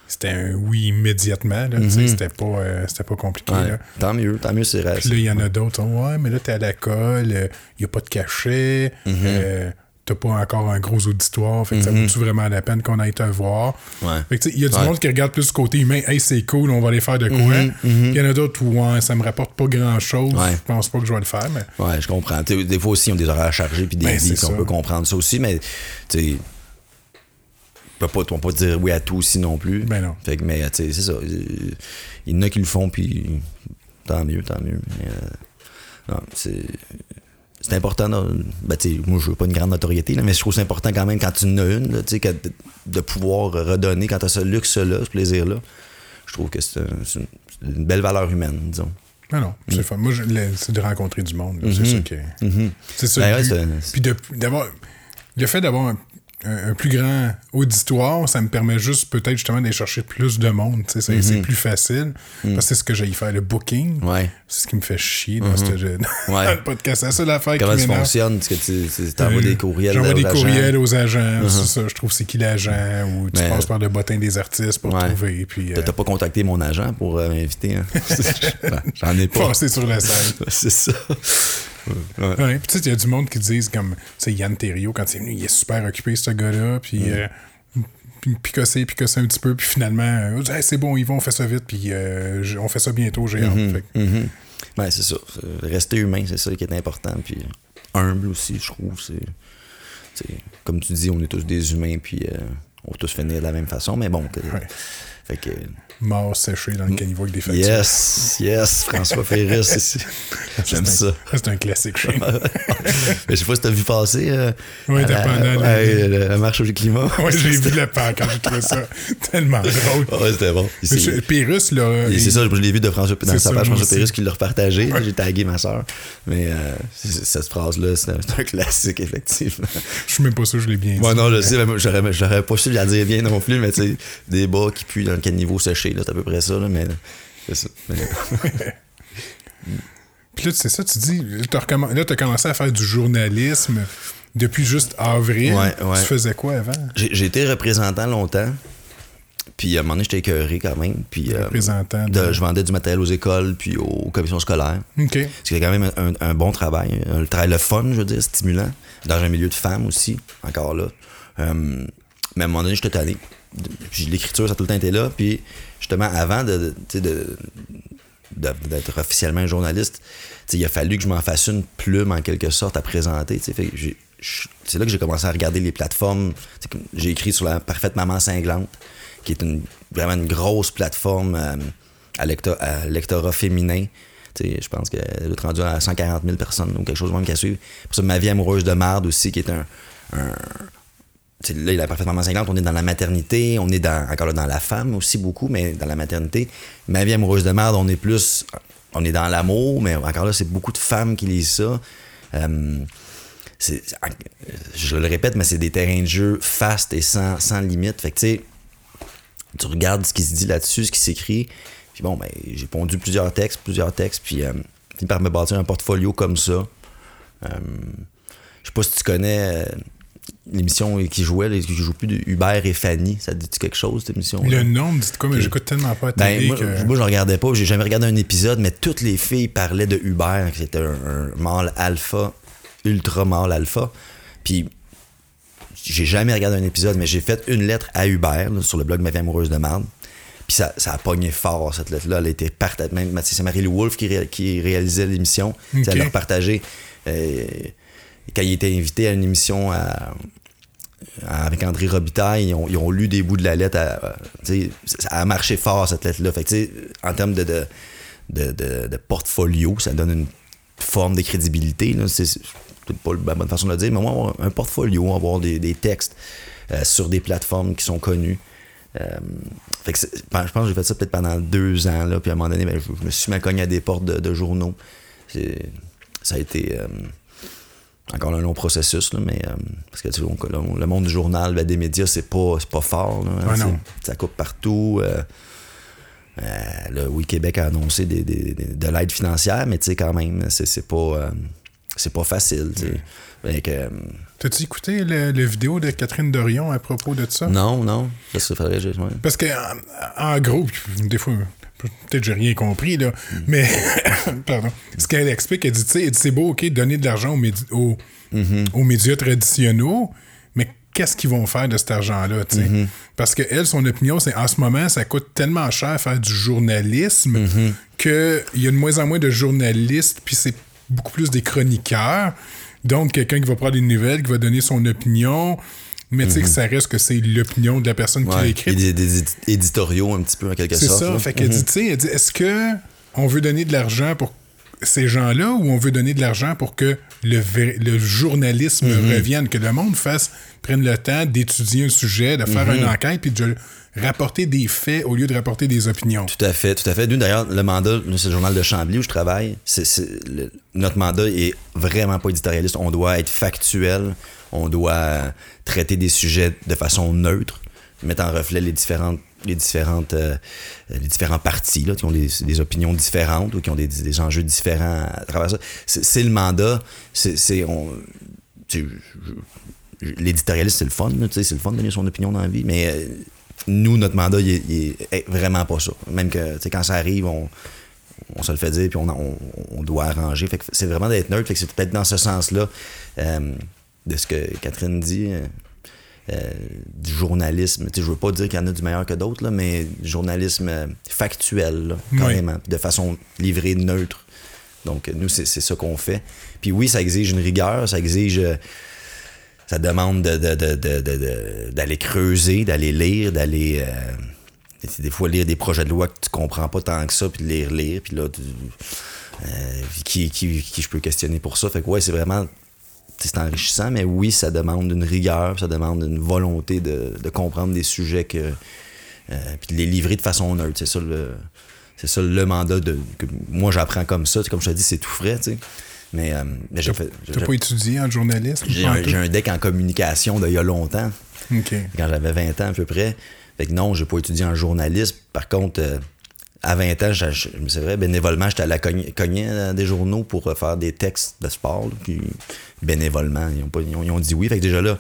c'était un oui immédiatement. Tu sais, C'était pas, euh, pas compliqué. ouais. Là. Tant mieux, tant mieux, c'est Puis là, il y en a d'autres Ouais, mais là, t'es à la colle, il n'y a pas de cachet, Mm-hmm. euh, t'as pas encore un gros auditoire, fait que ça vaut-tu vraiment la peine qu'on aille te voir? Ouais. Fait que il y a du Ouais. monde qui regarde plus ce côté humain, hey, c'est cool, on va aller faire de quoi? Puis il y en a d'autres où ouais, ça me rapporte pas grand-chose, je pense pas que je vais le faire, mais. Ouais, je comprends. Des fois aussi, ils ont des horaires chargés puis des Ben, vies, on peut comprendre ça aussi, mais tu on peut pas, on peut pas dire oui à tout aussi non plus. Ben non. Fait que, mais c'est ça. Il y en a qui le font, puis tant mieux, tant mieux. Mais, euh, non, c'est. C'est important, ben, moi je veux pas une grande notoriété, là, mais je trouve que c'est important quand même quand tu en as une, là, tu sais, que de, de pouvoir redonner quand tu as ce luxe-là, ce plaisir-là. Je trouve que c'est un- c'est une, belle valeur humaine, disons. Non, non, c'est fun. Moi, c'est de rencontrer du monde. C'est ça que. C'est ça. Ben ouais, Puis de- d'avoir. Le fait d'avoir un, un- un plus grand auditoire, ça me permet juste peut-être justement d'aller chercher plus de monde. C'est c'est plus facile. Parce que c'est ce que j'ai fait, le booking. Ouais. C'est ce qui me fait chier dans, ce jeu- dans Ouais. le podcast. C'est la seule affaire Comment ça fonctionne? Est-ce que tu envoies Euh, des courriels J'envoie aux des agents? Courriels aux agents. Ça, je trouve c'est qui l'agent. Ou tu Mais- passes par le bottin des artistes pour Ouais. trouver. Puis, euh, t'as pas contacté mon agent pour euh, m'inviter, hein? J'en ai pas. passer sur la scène. C'est ça. Ouais. Ouais, puis tu sais, il y a du monde qui disent comme, tu sais, Yann Terriot, quand il est venu, il est super occupé, ce gars-là, puis Mm. euh, puis picosser, picosser un petit peu, puis finalement, euh, Hey, c'est bon, ils vont, on fait ça vite, puis euh, on fait ça bientôt, j'ai hâte. Mm-hmm. Mhm. Ouais, c'est ça. Rester humain, c'est ça qui est important. Puis humble aussi, je trouve. C'est- comme tu dis, on est tous des humains, puis euh, on va tous finir de la même façon. Mais bon, que- Ouais. Fait que. Mort séché dans le caniveau avec des factures. Yes, yes, François Ferris ici. J'aime ça. C'est un classique chez je sais pas si t'as vu passer. Euh, Ouais, à la, dépendant, ouais, le- la- la marche au climat. Ouais, j'ai vu le pan quand j'ai trouvé ça tellement drôle. Ouais, c'était bon. Je- Pérus, là. Il- c'est ça, je l'ai vu de François, dans sa page François. Pérus qui l'a repartagé. J'ai tagué ma soeur. Mais euh, cette phrase-là, c'est un, un classique, effectivement. Je suis même pas sûr que je l'ai bien dit. Moi, non, je sais, j'aurais, j'aurais pas su la dire bien non plus, mais tu sais, des bas qui puent dans le caniveau séché, là, c'est à peu près ça, là, mais c'est ça. Puis là, c'est ça, tu dis, là, t'as commencé à faire du journalisme depuis juste avril. Ouais, ouais. Tu faisais quoi avant? j'ai, été représentant longtemps, puis à un moment donné, j'étais écœuré quand même. Puis, euh, Représentant de- de- je vendais du matériel aux écoles, puis aux commissions scolaires. OK. C'était quand même un, un bon travail, un travail le fun, je veux dire, stimulant, dans un milieu de femmes aussi, encore là. Euh, mais à un moment donné, j'étais tanné. L'écriture, ça a tout le temps été là. Puis justement, avant de, d'être officiellement journaliste, il a fallu que je m'en fasse une plume en quelque sorte à présenter. C'est là que j'ai commencé à regarder les plateformes. J'ai écrit sur la Parfaite Maman Cinglante, qui est une, vraiment une grosse plateforme euh, à, lecto- à lectorat féminin je pense qu'elle doit être rendue à 140 000 personnes ou quelque chose même qui a. Pour ça, Ma vie amoureuse de marde aussi, qui est un là, il a parfaitement 50, on est dans la maternité, on est encore là, dans la femme aussi beaucoup, mais dans la maternité. Ma vie amoureuse de merde, on est plus, on est dans l'amour, mais encore là, c'est beaucoup de femmes qui lisent ça. Euh, je le répète, mais c'est des terrains de jeu fast et sans, sans limite. Fait que tu sais, tu regardes ce qui se dit là-dessus, ce qui s'écrit. Puis bon, ben, j'ai pondu plusieurs textes, plusieurs textes, puis euh, fini par me bâtir un portfolio comme ça. Euh, je sais pas si tu connais euh, l'émission qui jouait, là, qui joue plus de Hubert et Fanny. Ça te dit quelque chose, cette émission? Le nom, dites quoi, mais j'écoute tellement pas à Ben, télé moi, que... moi, je regardais pas, j'ai jamais regardé un épisode, mais toutes les filles parlaient de Hubert, qui était un, un mâle alpha, ultra mâle alpha. Puis, j'ai jamais regardé un épisode, mais j'ai fait une lettre à Hubert là, sur le blog Ma vie amoureuse de marde. Puis ça, ça a pogné fort, cette lettre-là. Elle a été partagée. Même, c'est Marie-Lou Wolfe qui, ré- qui réalisait l'émission. Ok. Elle l'a partagée. Euh, quand il était invité à une émission à, à- avec André Robitaille, ils ont, lu des bouts de la lettre. à- à- sais, ça a marché fort, cette lettre-là. Fait que, en termes de, de, portfolio, ça donne une forme de crédibilité. C'est pas la bonne façon de le dire, mais avoir un portfolio, avoir des, textes euh, sur des plateformes qui sont connues. Euh, fait que c'est- je pense que j'ai fait ça peut-être pendant deux ans, là, puis à un moment donné, ben, je, me suis mal cogné à des portes de, journaux. Ça a été euh, encore un long processus, là, mais euh, parce que tu sais, on- le, monde du journal, ben, des médias, c'est pas, c'est pas fort. là, Ouais, C'est- non. Ça coupe partout. euh, euh, le Oui Québec a annoncé des- des- des- de l'aide financière, mais tu sais, quand même, c'est pas, c'est pas facile. que, euh, T'as-tu écouté le, le vidéo de Catherine Dorion à propos de ça? non, non, faudrait. je- ouais. Parce que, en, en gros, des fois, peut-être que j'ai rien compris, là, Mm. mais, pardon, ce qu'elle explique, elle dit, tu sais, c'est beau, OK, donner de l'argent aux, médi- aux, Mm-hmm. aux médias traditionnels, mais qu'est-ce qu'ils vont faire de cet argent-là, tu sais? Mm-hmm. Parce que elle, son opinion, c'est en ce moment, ça coûte tellement cher faire du journalisme Mm-hmm. qu'il y a de moins en moins de journalistes, puis c'est beaucoup plus des chroniqueurs. Donc, quelqu'un qui va prendre des nouvelles, qui va donner son opinion, mais tu sais que ça reste que c'est l'opinion de la personne qui l'a écrite. des, des édi- éditoriaux un petit peu en quelque C'est sorte. ça. là. Fait qu'elle dit, tu sais, elle dit, est-ce que on veut donner de l'argent pour ces gens-là ou on veut donner de l'argent pour que le, journalisme Mm-hmm. revienne, que le monde fasse, prenne le temps d'étudier un sujet, de faire une enquête, puis de rapporter des faits au lieu de rapporter des opinions? Tout à fait, tout à fait. Nous, d'ailleurs, le mandat, c'est le journal de Chambly où je travaille. C'est, c'est- le- notre mandat est vraiment pas éditorialiste. On doit être factuel. On doit traiter des sujets de façon neutre, mettre en reflet les différentes les différentes euh, les différents partis là, qui ont des, opinions différentes ou qui ont des, des enjeux différents à travers ça. C'est, le mandat. C'est, l'éditorialiste, c'est le fun, c'est le fun de donner son opinion dans la vie, mais euh, nous, notre mandat, il est, vraiment pas ça. Même que, quand ça arrive, on, on se le fait dire, puis on, on, on doit arranger. C'est vraiment d'être neutre. Fait que c'est peut-être dans ce sens-là euh, de ce que Catherine dit, euh, euh, du journalisme. Sais, je veux pas dire qu'il y en a du meilleur que d'autres, mais du journalisme euh, factuel, là, carrément, de façon livrée, neutre. Donc, nous, c'est ça qu'on fait. Puis oui, ça exige une rigueur, ça exige... ça demande de- de- de- d'aller creuser, d'aller lire, d'aller... euh, des- des fois lire des projets de loi que tu comprends pas tant que ça, puis de les relire, puis là, tu- euh, qui, qui, qui je peux questionner pour ça. Fait que ouais, c'est vraiment... C'est enrichissant, mais oui, ça demande une rigueur, ça demande une volonté de, de comprendre des sujets que... euh, puis de les livrer de façon neutre. C'est ça le... C'est ça le mandat de, que moi j'apprends comme ça. Comme je te dis, c'est tout frais, tu sais. Mais, euh, mais j'ai fait- t'as pas étudié en journalisme? j'ai un, deck en communication d'il y a longtemps, quand j'avais 20 ans à peu près. Fait que non, j'ai pas étudié en journalisme. Par contre, euh, à 20 ans, c'est vrai, bénévolement, j'étais allé cogner, cogner dans des journaux pour euh, faire des textes de sport. puis bénévolement, ils ont, pas- ils ont- dit oui. Fait que déjà là,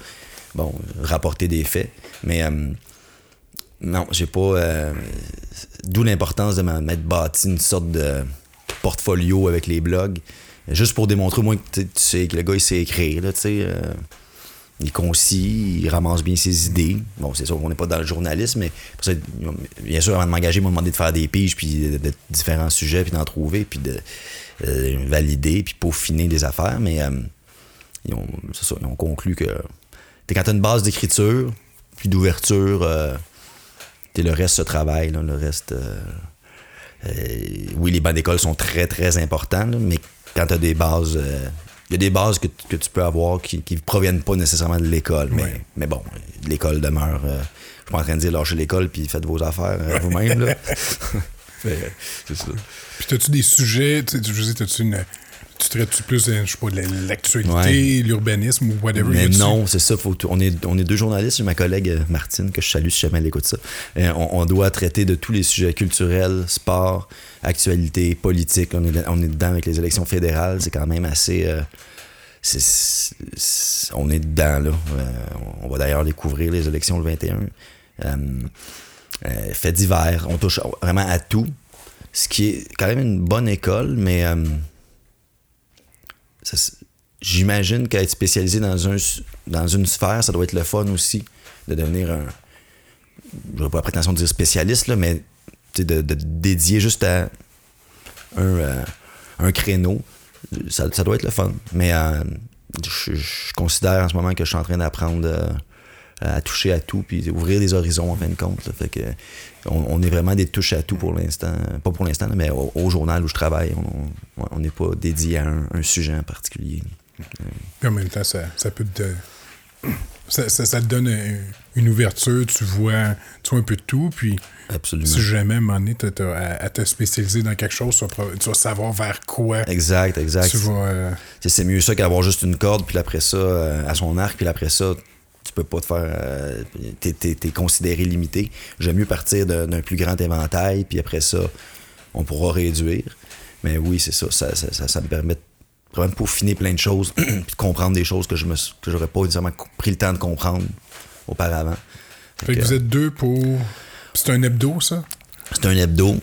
bon, rapporter des faits. Mais euh, non, j'ai pas. euh, D'où l'importance de m'être bâti une sorte de portfolio avec les blogs. Juste pour démontrer moins que tu sais- que le gars il sait écrire, là, tu sais. euh, il est concis, il ramasse bien ses idées. Bon, c'est sûr qu'on n'est pas dans le journalisme, mais ça, bien sûr, avant de m'engager, ils m'ont demandé de faire des piges, puis de, différents sujets, puis d'en trouver, puis de euh, valider, puis peaufiner des affaires. Mais euh, ils, ont, conclu que t'es quand t'as une base d'écriture, puis d'ouverture, euh, le reste se travaille, le reste. euh, oui, les bancs d'école sont très, très importants, mais quand tu as des bases. Il y a des bases que, que, tu peux avoir qui ne proviennent pas nécessairement de l'école. Mais, Ouais. mais bon, l'école demeure. euh, je suis pas en train de dire lâchez l'école puis faites vos affaires euh, vous-même. c'est ça. Puis, t'as-tu des sujets, tu sais, t'as-tu une. Tu traites-tu plus, euh, je sais pas, de la- l'actualité, Ouais. l'urbanisme ou whatever? Mais non, c'est ça. Faut, on, est, on est deux journalistes. J'ai ma collègue euh, Martine, que je salue si jamais elle écoute ça. Euh, on, on doit traiter de tous les sujets culturels, sport, actualité, politique. On est, on est dedans avec les élections fédérales. C'est quand même assez. euh, on est dedans, là. Euh, on va d'ailleurs découvrir les élections le 21. Euh, euh, fait divers. On touche vraiment à tout. Ce qui est quand même une bonne école, mais. J'imagine qu'être spécialisé dans, un, dans une sphère, ça doit être le fun aussi de devenir un. J'aurais pas la prétention de dire spécialiste, là, mais sais, de, de dédier juste à un, euh, un créneau. Ça, ça doit être le fun. Mais euh, je, je considère en ce moment que je suis en train d'apprendre euh, à toucher à tout puis ouvrir des horizons en fin de compte. là. Fait que on, on est vraiment des touches à tout pour l'instant. Pas pour l'instant, mais au, au journal où je travaille, on- n'est pas dédié à un, un sujet en particulier. Puis en même temps, ça, ça peut te. Ça, ça, ça te donne une ouverture, tu vois, tu vois un peu de tout, puis Absolument. si jamais à un moment donné, à, à te spécialiser dans quelque chose, tu vas, pro- tu vas savoir vers quoi Exact, exact. euh, C'est- C'est mieux ça qu'avoir juste une corde, puis après ça, euh, à son arc, puis après ça, tu peux pas te faire. euh, t'es, t'es- t'es considéré limité. J'aime mieux partir d'un, d'un plus grand éventail, puis après ça, on pourra réduire. Mais oui, c'est ça. Ça, ça, ça- ça me permet de vraiment de peaufiner plein de choses, puis de comprendre des choses que je me que j'aurais pas nécessairement pris le temps de comprendre auparavant. Fait que vous êtes deux pour. C'est un hebdo, ça? C'est un hebdo.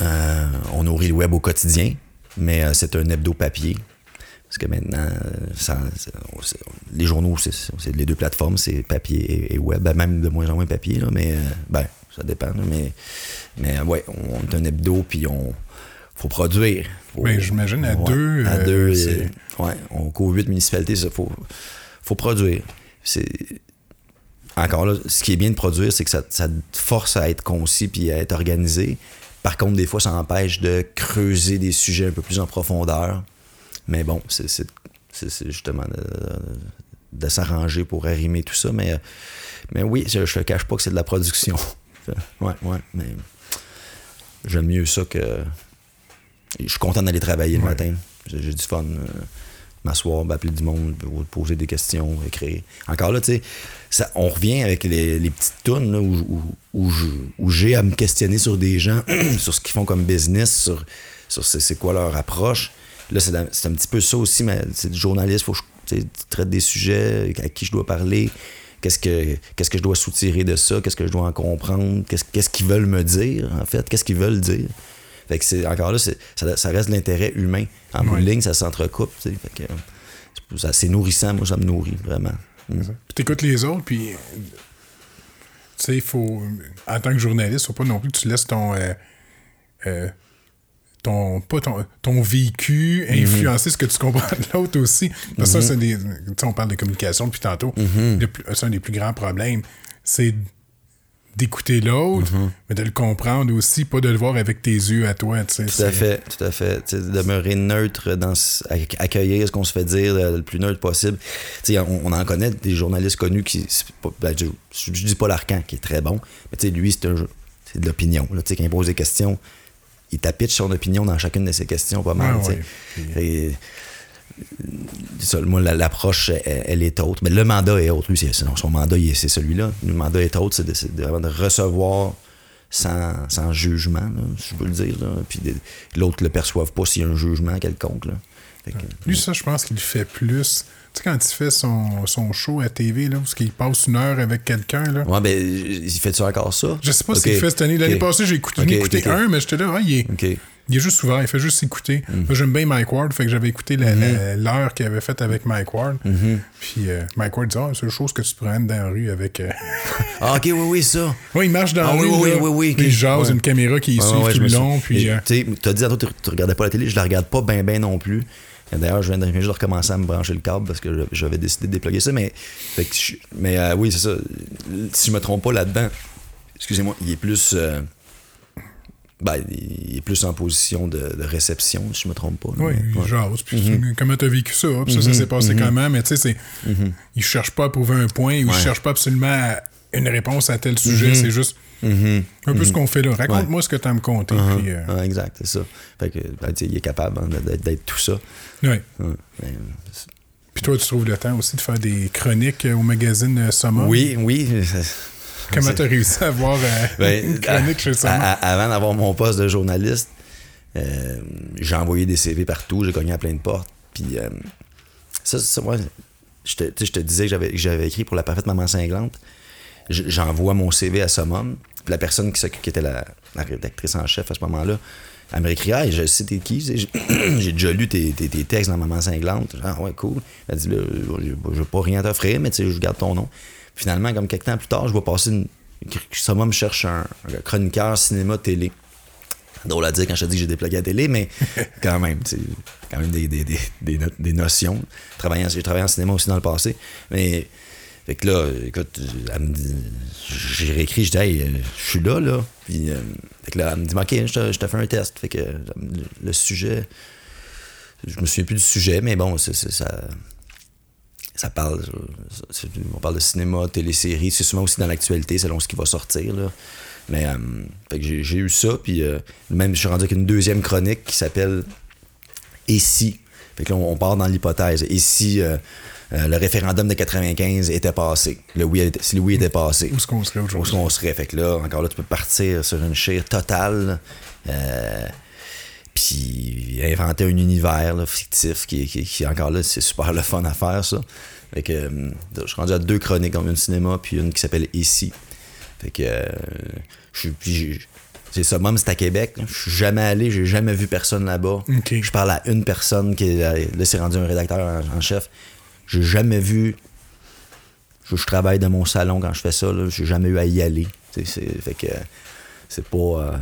Euh, on nourrit le web au quotidien, mais euh, c'est un hebdo papier. Parce que maintenant, euh, ça- on- les journaux, c'est les deux plateformes, c'est papier et, et web. Ben, même de moins en moins papier, là, mais euh, ben, ça dépend. là, mais mais euh, ouais, on est un hebdo, puis on faut produire. Faut- Ben, j'imagine, à ouais, deux, À deux, euh, ouais, on couvre huit municipalités, il faut, faut produire. C'est encore là, ce qui est bien de produire, c'est que ça, ça te force à être concis puis à être organisé. Par contre, des fois, ça empêche de creuser des sujets un peu plus en profondeur. Mais bon, c'est justement de, de s'arranger pour arrimer tout ça. Mais, mais oui, je, je te cache pas que c'est de la production. ouais, ouais, mais j'aime mieux ça que. Je suis content d'aller travailler le Ouais. matin. J'ai du fun. euh, m'asseoir, ben, appeler du monde, poser des questions, écrire. Encore là, tu sais, on revient avec les, les petites tunes là, où, où, où j'ai à me questionner sur des gens, sur ce qu'ils font comme business, sur, sur c'est quoi leur approche. Là, c'est, la- c'est un petit peu ça aussi, mais c'est du journaliste, faut que je tu tu des sujets, à qui je dois parler, qu'est-ce que, qu'est-ce que je dois soutirer de ça, qu'est-ce que je dois en comprendre, qu'est-ce, qu'est-ce qu'ils veulent me dire, en fait, qu'est-ce qu'ils veulent dire. Fait que c'est encore là, c'est, ça, ça reste l'intérêt humain. En bout de ligne, ça s'entrecoupe. tu. Fait que, c'est- nourrissant, moi, ça me nourrit vraiment. Mm. Puis t'écoutes les autres, puis. euh, Tu sais, il faut. En tant que journaliste, faut pas non plus que tu laisses ton. euh, euh, ton, pas ton, ton vécu Mhm. influencer ce que tu comprends de l'autre aussi. Parce que ça, c'est des. Tu sais, on parle de communication depuis tantôt. Mhm. C'est un des plus grands problèmes. C'est d'écouter l'autre, Mhm. mais de le comprendre aussi, pas de le voir avec tes yeux à toi. Tout à fait, tout à fait. Tu sais, demeurer neutre, dans, accueillir ce qu'on se fait dire euh, le plus neutre possible. On, on en connaît des journalistes connus qui. pas- ben, je, je dis pas l'Arcan, qui est très bon, mais lui, c'est un jeu- c'est de l'opinion. quand il pose des questions, il tapitche son opinion dans chacune de ses questions, pas mal. Ouais. Et, moi, la- l'approche, elle, elle est autre. Mais le mandat est autre. Lui, c'est, non, son mandat, c'est celui-là. Le mandat est autre, c'est de, de- vraiment de recevoir sans, sans jugement, là, si je peux le dire. là. Puis l'autre ne le perçoive pas s'il y a un jugement quelconque. Là. Que- Lui, ça, je pense qu'il fait plus. Tu sais, quand il fait son, son show à TV, là, parce qu'il passe une heure avec quelqu'un, là. ouais, ben, il fait-tu encore ça? Je sais pas Ok. s'il le fait cette année. L'année passée, j'ai écouté, Ok, j'en ai écouté un, mais j'étais là, ah, il, est. Mm. il est juste ouvert, il fait juste écouter. Moi, j'aime bien Mike Ward, fait que j'avais écouté la- la- l'heure qu'il avait faite avec Mike Ward. Puis euh, Mike Ward dit, ah, c'est une chose que tu te promènes dans la rue avec. euh, Ah, OK, oui, oui, ça. ouais, il marche dans Ah la oui, rue. oui, là, oui, oui, puis il jase Ouais. une caméra qui Ouais, suit ouais, tout le long. suis- Puis, Et, euh, Tu sais, t'as dit que tu regardais pas la télé, je la regarde pas bien, bien non plus. D'ailleurs, je viens de, je viens juste de recommencer à me brancher le câble parce que j'avais décidé de déployer ça. Mais, fait que je- mais euh, oui, c'est ça. Si je me trompe pas là-dedans, excusez-moi, il est plus. euh, Ben, il est plus en position de, de réception, si je me trompe pas. là. Oui, Mais, ouais. genre, puis comment t'as vécu ça? Puis ça, ça s'est passé comment? Mais tu sais, c'est. Mm-hmm. Il cherche pas à prouver un point ou il cherche pas absolument une réponse à tel sujet. C'est juste un peu ce qu'on fait là. Raconte-moi ce que t'as à me conter. Puis, euh, exact, c'est ça. Fait que, ben, tu il est capable hein, d'être, d'être tout ça. Ouais. Mais, c'est- Puis toi, tu trouves le temps aussi de faire des chroniques euh, au magazine euh, Summer. oui, oui. Comment c'est- t'as réussi à avoir euh, Ben, une chronique chez à- Summer? à- avant d'avoir mon poste de journaliste, euh, j'ai envoyé des CV partout, j'ai cogné à plein de portes. Puis euh, ça, ça, moi, je te, tu sais, je te disais que j'avais, écrit pour La Parfaite Maman Cinglante. J'envoie mon CV à Summum. La personne qui, était la, la rédactrice en chef à ce moment-là, elle me réécrit Hey, je sais t'es qui, j'ai déjà lu tes, tes- tes textes dans Maman Cinglante. Ah ouais, cool. Elle dit je veux pas rien t'offrir, mais tu sais, je garde ton nom. Finalement, comme quelques temps plus tard, je vois passer une. Summum cherche un, un chroniqueur cinéma-télé. Drôle à dire quand je te dis que j'ai déplugué à la télé, mais quand même, c'est quand même des, des, des, des, no- des notions. J'ai travaillé en cinéma aussi dans le passé. Mais, fait que là, écoute, j'ai réécrit, je dis, hey, euh, je suis là, là. Puis, euh, fait que là, elle me dit, ok, je te, je fais un test. Fait que le, sujet, je me souviens plus du sujet, mais bon, ça. Ça parle, on parle de cinéma, télésérie, c'est souvent aussi dans l'actualité selon ce qui va sortir. Là. Mais euh, fait que j'ai eu ça, puis euh, même je suis rendu avec une deuxième chronique qui s'appelle Et si Fait que là, on, part dans l'hypothèse. Et si euh, le référendum de 95 était passé, le oui était- si le oui était passé, Où est-ce qu'on serait où est-ce aujourd'hui? qu'on serait? Fait que là, encore là, tu peux partir sur une chire totale. euh, puis inventer un univers là, fictif qui, qui, qui, encore là, c'est super le fun à faire, ça. Fait que euh, je suis rendu à deux chroniques, une cinéma, puis une qui s'appelle Ici. Fait que euh, je suis. C'est ça, même c'est à Québec. Je suis jamais allé, j'ai jamais vu personne là-bas. Je parle à une personne qui est, là, c'est rendu un rédacteur en, en chef. J'ai jamais vu. Je, je travaille dans mon salon quand je fais ça, là, j'ai jamais eu à y aller. C'est- fait que c'est pas. euh,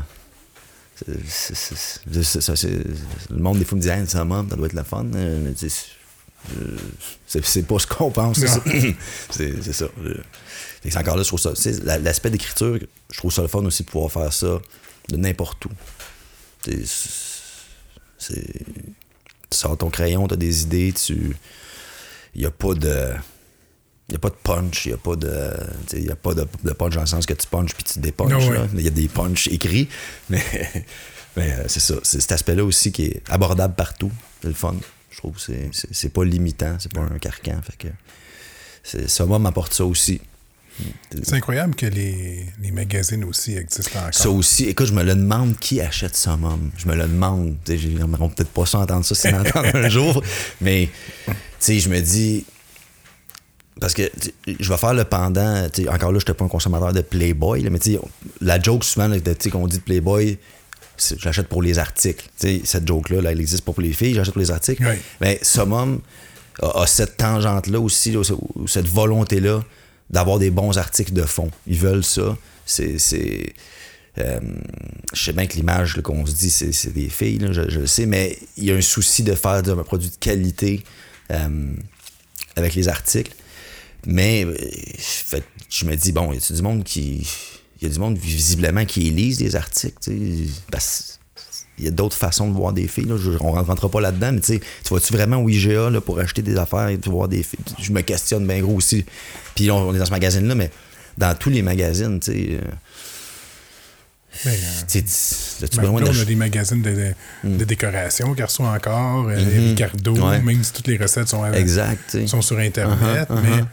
le monde, des fois, me dit, Hey, ça, ça doit être le fun. Euh, c'est c'est pas ce qu'on pense. c'est ça. c'est c'est ça. Fait que c'est encore là, je trouve ça. la- L'aspect d'écriture, je trouve ça le fun aussi de pouvoir faire ça de n'importe où. C'est- c'est- Tu sors ton crayon, tu as des idées, tu. Il n'y a pas de. Il n'y a pas de punch, il n'y a pas de. y a pas de, de punch dans le sens que tu punches puis tu dépunches. Ouais. Il y a des punchs écrits, mais, mais euh, c'est ça. C'est cet aspect-là aussi qui est abordable partout. C'est le fun. Je trouve que c'est- pas limitant, c'est pas un carcan. Fait que c'est- ça m'apporte ça aussi. C'est incroyable que les, les magazines aussi existent encore. Ça aussi, écoute, je me le demande qui achète Summum. Je me le demande. Sais, J'aimerais peut-être pas ça entendre ça si l'entendre un jour. Mais, sais, je me dis. Parce que je vais faire le pendant. Encore là, je n'étais pas un consommateur de Playboy, là, mais la joke souvent qu'on dit de Playboy, j'achète pour les articles. Cette joke-là, là, elle existe pas pour les filles, j'achète pour les articles. Oui. Mais Summum a, a cette tangente-là aussi, là, ou cette volonté-là d'avoir des bons articles de fond. Ils veulent ça. C'est. c'est euh, je sais bien que l'image qu'on se dit, c'est, c'est des filles, là, je, je le sais, mais il y a un souci de faire un produit de qualité euh, avec les articles. Mais euh, fait, je me dis, bon, y a du monde qui. Il y a du monde visiblement qui lisent les articles, il y a d'autres façons de voir des filles. Là. On ne rentrera pas là-dedans, mais tu vas-tu vraiment au IGA là, pour acheter des affaires et voir des filles? Je me questionne bien gros aussi. Puis on, on est dans ce magazine-là, mais dans tous les magazines, tu sais. euh, Mais, euh, tu sais, as-tu ben, besoin on a des magazines de, de, de décoration qui reçoivent encore, euh, Ricardo, Mm-hmm. Ouais. même si toutes les recettes sont, euh, Exact, tu sais. sont sur Internet. Uh-huh, mais uh-huh.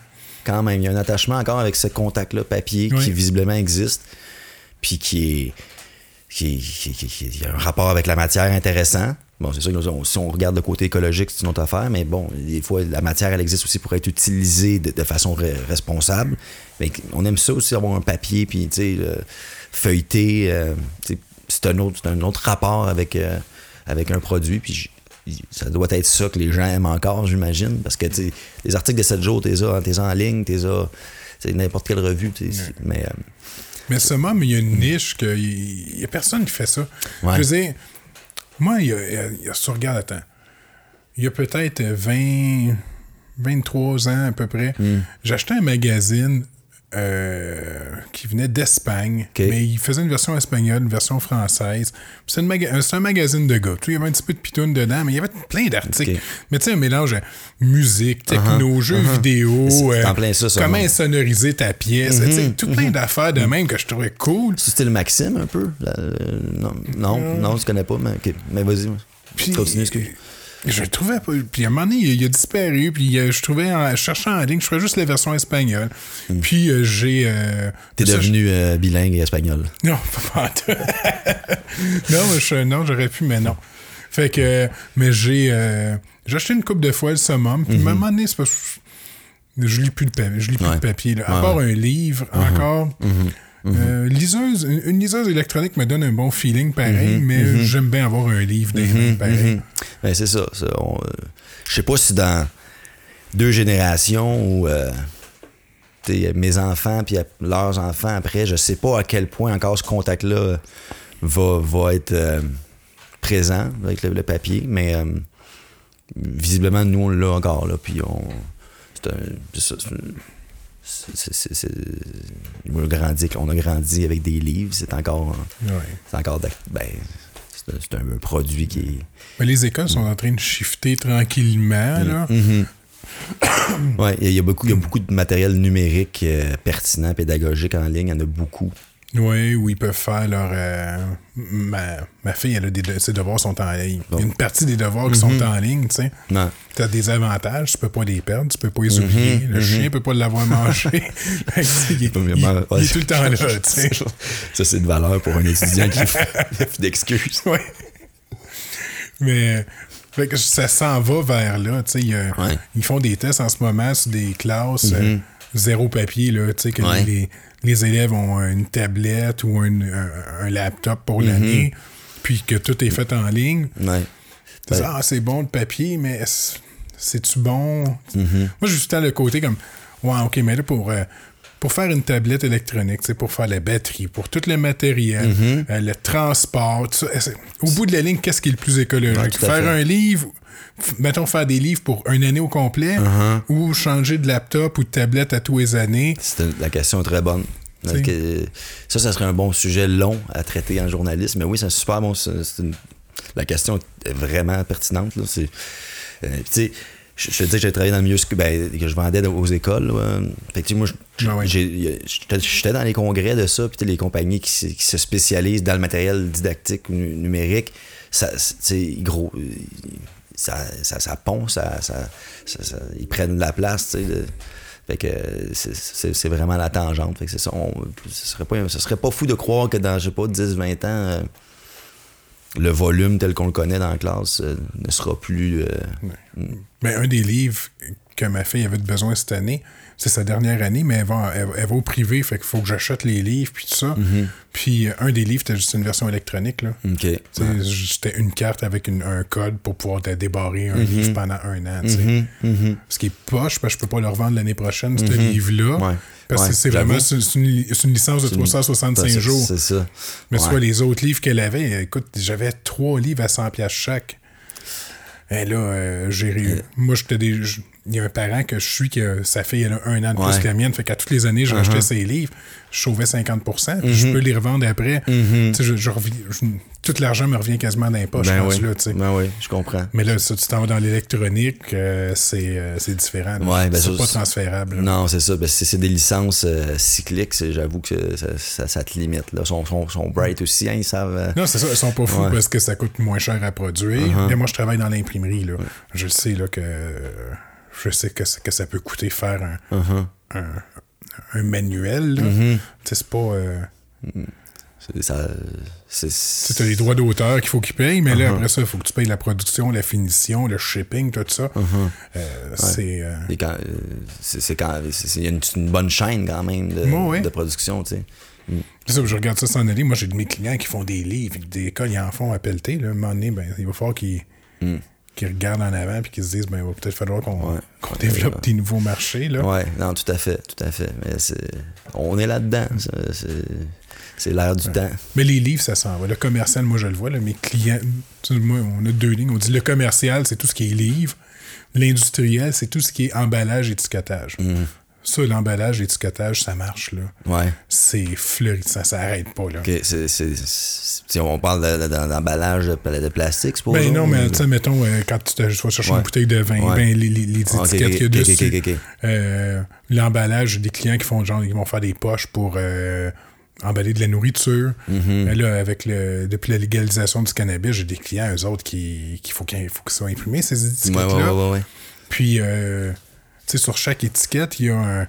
Quand même, il y a un attachement encore avec ce contact-là papier Oui. qui visiblement existe, puis qui est. Qui, qui, a un rapport avec la matière intéressant. Bon, c'est sûr que si on regarde le côté écologique, c'est une autre affaire, mais bon, des fois, la matière, elle existe aussi pour être utilisée de, de façon re- responsable. Mais on aime ça aussi, avoir un papier, puis, tu sais, feuilleter. euh, c'est un autre, un autre rapport avec, euh, avec un produit, puis ça doit être ça que les gens aiment encore, j'imagine, parce que, les articles de 7 jours, t'es t'es en ligne, t'es c'est n'importe quelle revue, mais... euh, Mais il y a une niche que il n'y a personne qui fait ça. Ouais. Je veux dire, moi, il y a, il y a- il y a- si tu regardes, attends, il y a peut-être 20, 23 ans à peu près, Hmm. j'achetais un magazine euh, qui venait d'Espagne, mais il faisait une version espagnole, une version française. C'est maga- un magazine de gars. Il y avait un petit peu de pitoune dedans, mais il y avait plein d'articles. Mais tu sais, un mélange de musique, techno, jeux vidéo, C'est euh, ça, ça, comment non? insonoriser ta pièce, sais, tout plein d'affaires de même que je trouvais cool. C'est style Maxime un peu? La- euh, non, non, non, tu connais pas, mais, mais vas-y. Continue, excuse. Je le trouvais pas. Puis à un moment donné, il, il a disparu. Puis euh, je trouvais, en, je cherchais en ligne, je trouvais juste la version espagnole. Puis euh, j'ai. euh, Hmm. T'es devenu euh, bilingue et espagnol. Non, pas non, je- non, j'aurais pu, mais non. Fait que. Mais j'ai. j'ai acheté une coupe de fois le summum. Puis à un moment donné, c'est que je lis plus de papier. Je lis plus Mhm. Ouais. de papier. là. À Ouais, part un livre, Uh-huh. encore. Mhm. euh, liseuse, une, une liseuse électronique me donne un bon feeling pareil, Mhm. mais j'aime bien avoir un livre dans pareil. Ben, c'est ça. ça, euh, je sais pas si dans deux générations ou euh, mes enfants puis leurs enfants après, je sais pas à quel point encore ce contact-là va, va être euh, présent avec le, le papier, mais visiblement, nous, on l'a encore. Là, puis on. C'est un. C'est on a grandi, on a grandi avec des livres, c'est encore, Ouais. c'est encore, ben, c'est un, c'est un- produit qui est, Mais les écoles sont en train de shifter tranquillement. Là. Mhm. Il y a beaucoup, il y a beaucoup de matériel numérique euh, pertinent, pédagogique en ligne. Il y en a beaucoup. Oui, où ils peuvent faire leur. euh, ma, ma fille, elle a des de- ses devoirs sont en ligne. Il y a une partie des devoirs qui sont en ligne, tu sais. Non. Tu as des avantages, tu peux pas les perdre, tu peux pas les oublier. Le chien peut pas l'avoir mangé. Il, est- il- il est tout le temps là, tu sais. Ça, c'est de valeur pour un étudiant qui fait plus d'excuses. Ouais. Mais fait que ça s'en va vers là. tu sais, Ouais. Ils font des tests en ce moment sur des classes euh, zéro papier, là, tu sais, que Ouais. les, les élèves ont une tablette ou un, un- un laptop pour l'année, puis que tout est fait en ligne. Ouais. Ah, c'est bon le papier, mais c'est-tu bon? Mm-hmm. Moi, j'ai juste le côté comme, ouais, ok, mais là, pour, euh, pour faire une tablette électronique, c'est pour faire la batterie, pour tout le matériel, Mm-hmm. euh, le transport, tout ça, c'est- au bout de la ligne, qu'est-ce qui est le plus écologique? À faire un livre, mettons faire des livres pour une année au complet, Uh-huh. ou changer de laptop ou de tablette à tous les années. C'est une- la question est très bonne. Ça, ça serait un bon sujet long à traiter en journalisme? Mais oui, c'est super bon. une- la question est vraiment pertinente. Là. C'est, euh, sais, je, je te dis que j'ai travaillé dans le milieu ben, que je vendais aux écoles. là. Fait que, tu sais, moi, Ah j'étais dans les congrès de ça, puis les compagnies qui, se- qui se spécialisent dans le matériel didactique numérique, ça, gros, ça, ça, ça pond, ça, ils prennent de la place, tu sais. fait que c'est- vraiment la tangente. Fait que c'est ça. on- ce, serait pas, ce serait pas fou de croire que dans, je pas, 10-20 ans, euh, le volume tel qu'on le connaît dans la classe euh, ne sera plus. euh, Mais un des livres que ma fille avait besoin cette année, c'est sa dernière année, mais elle va, elle, elle va au privé, fait qu'il faut que j'achète les livres, puis tout ça. Puis euh, un des livres, c'était juste une version électronique, là. C'était une carte avec une- un code pour pouvoir te débarrer un livre pendant un an. sais. Ce qui est poche, parce que je peux pas le revendre l'année prochaine, ce livre-là. Ouais. Parce que c'est vraiment c'est une, c'est une licence de 365 C'est- jours. C'est ça. Mais soit les autres livres qu'elle avait, écoute, j'avais trois livres à 100 pièces chaque. Et là, euh, j'ai ré- Moi, j'étais des. Il y a un parent que je suis que sa fille, elle a un an de Ouais. plus que la mienne. Fait qu'à toutes les années, je rachetais ses livres. Je sauvais 50 puis je peux les revendre après. Sais, je- je reviens- je- tout l'argent me revient quasiment dans les poches, Ben je pense, oui. là, tu sais. Ben oui, je comprends. Mais là, ça, tu t'en vas dans l'électronique, euh, c'est euh, différent. Ouais, ben c'est pas transférable. là. Non, c'est ça. Ben, c'est c'est des licences euh, cycliques. J'avoue que ça, ça, ça te limite. Là. Ils sont, sont, sont bright aussi. Hein, ils savent. euh, Non, c'est ça, ils sont pas fous Ouais. Parce que ça coûte moins cher à produire. Mais moi, je travaille dans l'imprimerie. là. Je sais là, que je sais que, que ça peut coûter faire un, Uh-huh. un, un manuel. Tu sais, c'est pas. euh, c'est- ça- c'est- tu sais, as les droits d'auteur qu'il faut qu'ils payent, mais Uh-huh. là, après ça, il faut que tu payes la production, la finition, le shipping, tout ça. Uh-huh. Euh, C'est. euh, euh, c'est c'est- il y a une, une bonne chaîne quand même de, Ouais, ouais. de production, tu sais. C'est ça, je regarde ça s'en aller. Moi, j'ai de mes clients qui font des livres, des écoles, ils en font à pelleter. Là. À un moment donné, ben, il va falloir qu'ils qu'ils regardent en avant et qu'ils se disent ben, il va peut-être falloir qu'on. Ouais. développe des nouveaux marchés. Ouais, non, tout à fait, tout à fait. Mais c'est, on est là-dedans. C'est, l'air du temps. Mais les livres, ça s'en va. Le commercial, moi, je le vois. Là, mes clients, moi, on a deux lignes. On dit le commercial, c'est tout ce qui est livre. L'industriel, c'est tout ce qui est emballage, étiquetage. Hmm. Ça, l'emballage, l'étiquetage, ça marche, là. Ouais. C'est fleurissant, ça arrête pas, là. Ok, c'est, c'est, c'est- si on parle de- de- d'emballage de, plastique, c'est pour Ben non, mais tu sais, mettons, euh, quand tu vas chercher Ouais. une bouteille de vin, Ouais. ben, les, les- les Ok, étiquettes qu'il y a ok, ok, dessus, ok, ok. euh, l'emballage, j'ai des clients qui font genre, ils vont faire des poches pour euh, emballer de la nourriture. Mm-hmm. Mais là, avec le, depuis la légalisation du cannabis, j'ai des clients, eux autres, qui, qu'il faut qu'ils faut qu'ils soient imprimés, ces étiquettes-là. ouais, ouais, ouais. Puis, euh, sais, sur chaque étiquette, il y a un.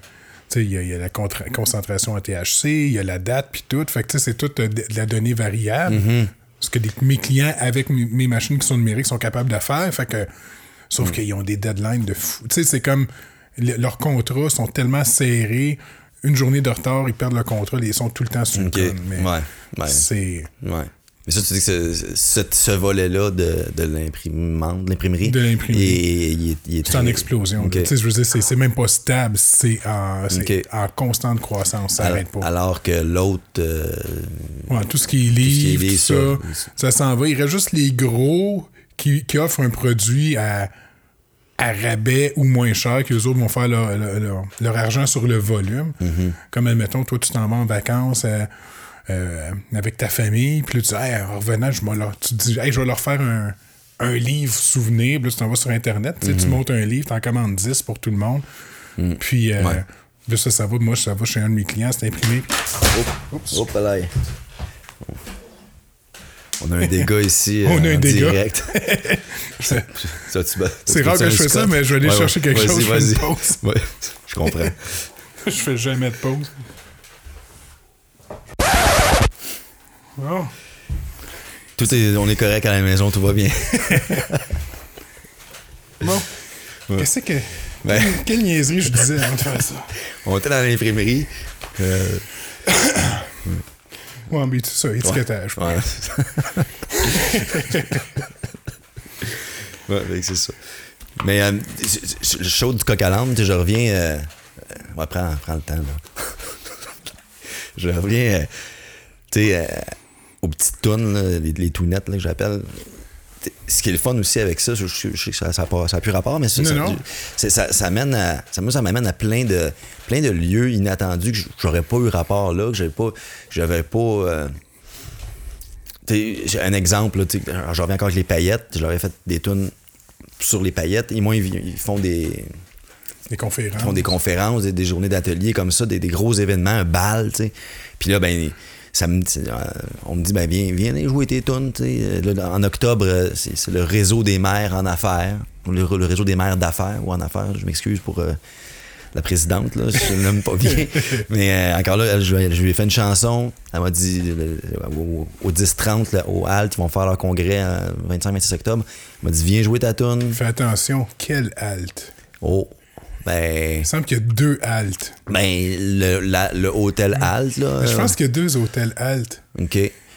Il y, a- il y a la concentration en THC, il y a la date, puis tout. Fait que, tu sais, c'est toute euh, de la donnée variable. Mm-hmm. Ce que des- mes clients, avec mes, machines qui sont numériques, sont capables de faire. Fait que. Sauf qu'ils ont des deadlines de fou. Tu sais, c'est comme. le- leurs contrats sont tellement serrés. Une journée de retard, ils perdent le contrat. Ils sont tout le temps sur le Ok, gun. Mais ouais, ouais. c'est. Ouais. Mais ça, tu dis que ce, ce, ce volet-là de, de l'imprimante, de l'imprimerie. De l'imprimerie. C'est en explosion. Ok. là. Tu sais, je veux dire, c'est c'est même pas stable. C'est en, en constante croissance. Ça Alors, n'arrête pas. alors que l'autre. euh, Ouais, tout ce qui est qui est livre, tout, ça, ça s'en va. Il reste juste les gros qui, qui offrent un produit à, à rabais ou moins cher, que les autres vont faire leur, leur- leur- leur argent sur le volume. Mm-hmm. Comme, admettons, toi, tu t'en vas en vacances euh, euh, avec ta famille, puis là, tu dis, hey, en revenant, je vais leur, tu dis, hey, je vais leur faire un, un livre souvenir, puis là, tu t'en vas sur Internet, tu tu montes un livre, tu en commandes 10 pour tout le monde. Puis, euh. Ouais. là, ça, ça va, moi, ça va chez un de mes clients, c'est imprimé. Là. On a un dégât ici. On a euh, un en dégât. direct. C'est- rare que je fais ça, mais je vais aller Ouais, chercher ouais. quelque chose, Vas-y, je fais une vas-y. pause. Ouais, je comprends. je fais jamais de pause. Oh. Tout est, on est correct à la maison, tout va bien. Bon. Qu'est-ce que. Ben. Quelle, quelle niaiserie je disais avant de faire ça? On était dans l'imprimerie. Euh, Ouais, mais tout ça, étiquetage. Ouais. que c'est ça. Mais euh, c'est- c'est- le show du coq à sais, je reviens. Euh, euh, ouais, prends, prends le temps, là. je reviens, euh, tu sais, euh, aux petites tunes, là, les, les tounettes, là, que j'appelle. Ce qui est le fun aussi avec ça, je, je- je sais que ça n'a ça, ça plus rapport, mais ça, Non, ça, ça, ça mène à, ça, moi, ça m'amène à plein de, plein de lieux inattendus que j'aurais pas eu rapport là, que j'avais pas, j'avais pas. euh, un exemple, je reviens encore avec les paillettes. Je leur ai fait des tunes sur les paillettes. Et moi, ils, ils font des, Des conférences. ils font des conférences, des, des journées d'atelier comme ça, des, des gros événements, un bal, tu sais. Puis là, ben, ça me, c'est, euh, on me dit, ben, viens, viens jouer tes tunes. Là, En octobre, euh, c'est, le réseau des maires en affaires, le, le réseau des maires d'affaires ou en affaires. Je m'excuse pour euh, la présidente, là, je ne l'aime pas bien. Mais euh, encore là, je, je lui ai fait une chanson. Elle m'a dit, le- au, au 10-30, là, au HALT, ils vont faire leur congrès le 25-26 octobre. Elle m'a dit, viens jouer ta tune. Fais attention, quelle halte. Oh, ben... Il semble qu'il y a deux haltes. Ben, le, la- le hôtel Halt, là. Je euh, pense qu'il y a deux hôtels haltes. OK.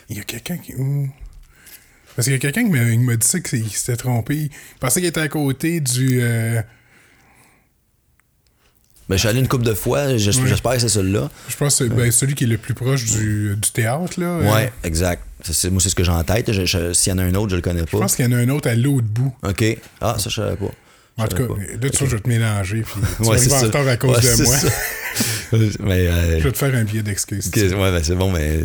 Il y a quelqu'un qui. ouh. Parce qu'il y a quelqu'un qui m'a dit ça qu'il s'était trompé. Il pensait qu'il était à côté du. euh, Ben, je suis allé une couple de fois. Oui. J'espère que c'est celui-là. je pense que c'est ben, celui qui est le plus proche du, du théâtre, là. Euh, Ouais, exact. Moi, c'est ce que j'ai en tête. Je- je- S'il y en a un autre, je le connais Je pas. pense qu'il y en a un autre à l'autre bout. OK. Ah, ça, je savais pas. En tout cas, pas. là, tu vois, je vais te mélanger. Puis tu Ouais, vas en retard à cause Ouais, de moi. mais, euh, Je vais te faire un billet d'excuse. ok, ouais, ben, c'est bon, mais.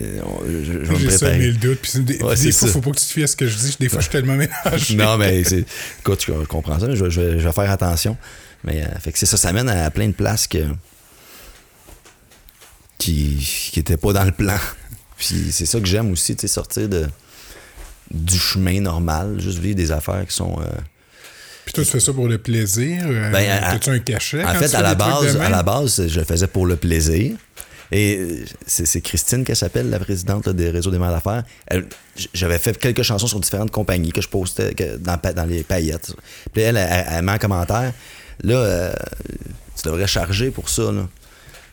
euh, J'ai semé le doute. Puis des, Ouais, fois, ça. faut pas que tu te fies à ce que je dis. Des fois, je suis tellement mélangé. Non, mais. Écoute, je comprends ça, mais je, je- je vais faire attention. Mais euh, fait que c'est ça, ça mène à plein de places que. qui qui étaient pas dans le plan. Puis c'est ça que j'aime aussi, tu sais, sortir de du chemin normal, juste vivre des affaires qui sont. euh, Puis toi, tu fais ça pour le plaisir. euh, Ben, As-tu un cachet? En fait, à la, base, à la base, je le faisais pour le plaisir. Et euh, c'est Christine qu'elle s'appelle, la présidente des réseaux des mères d'affaires. J'avais fait quelques chansons sur différentes compagnies que je postais que- dans, dans les paillettes. Puis elle, elle, elle met en commentaire, là, euh, tu devrais charger pour ça. Là.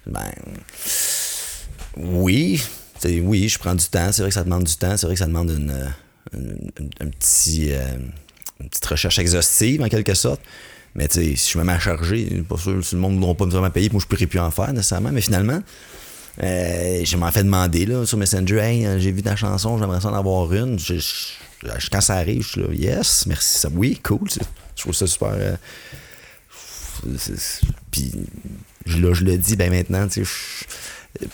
Ben, oui, oui, je prends du temps. C'est vrai que ça demande du temps. C'est vrai que ça demande une, euh, une- une- un petit, euh, une petite recherche exhaustive, en quelque sorte. Mais tu sais, si je me mets à charger, pas sûr si le monde ne va pas vraiment payer, moi je pourrais plus en faire nécessairement. Mais finalement, euh, je m'en fais demander là, sur Messenger, hey, euh, j'ai vu ta chanson, j'aimerais ça en avoir une. Quand ça arrive, je suis là, yes, merci, ça, oui, cool. Je trouve ça super. euh, puis là, je le dis, ben maintenant, tu sais,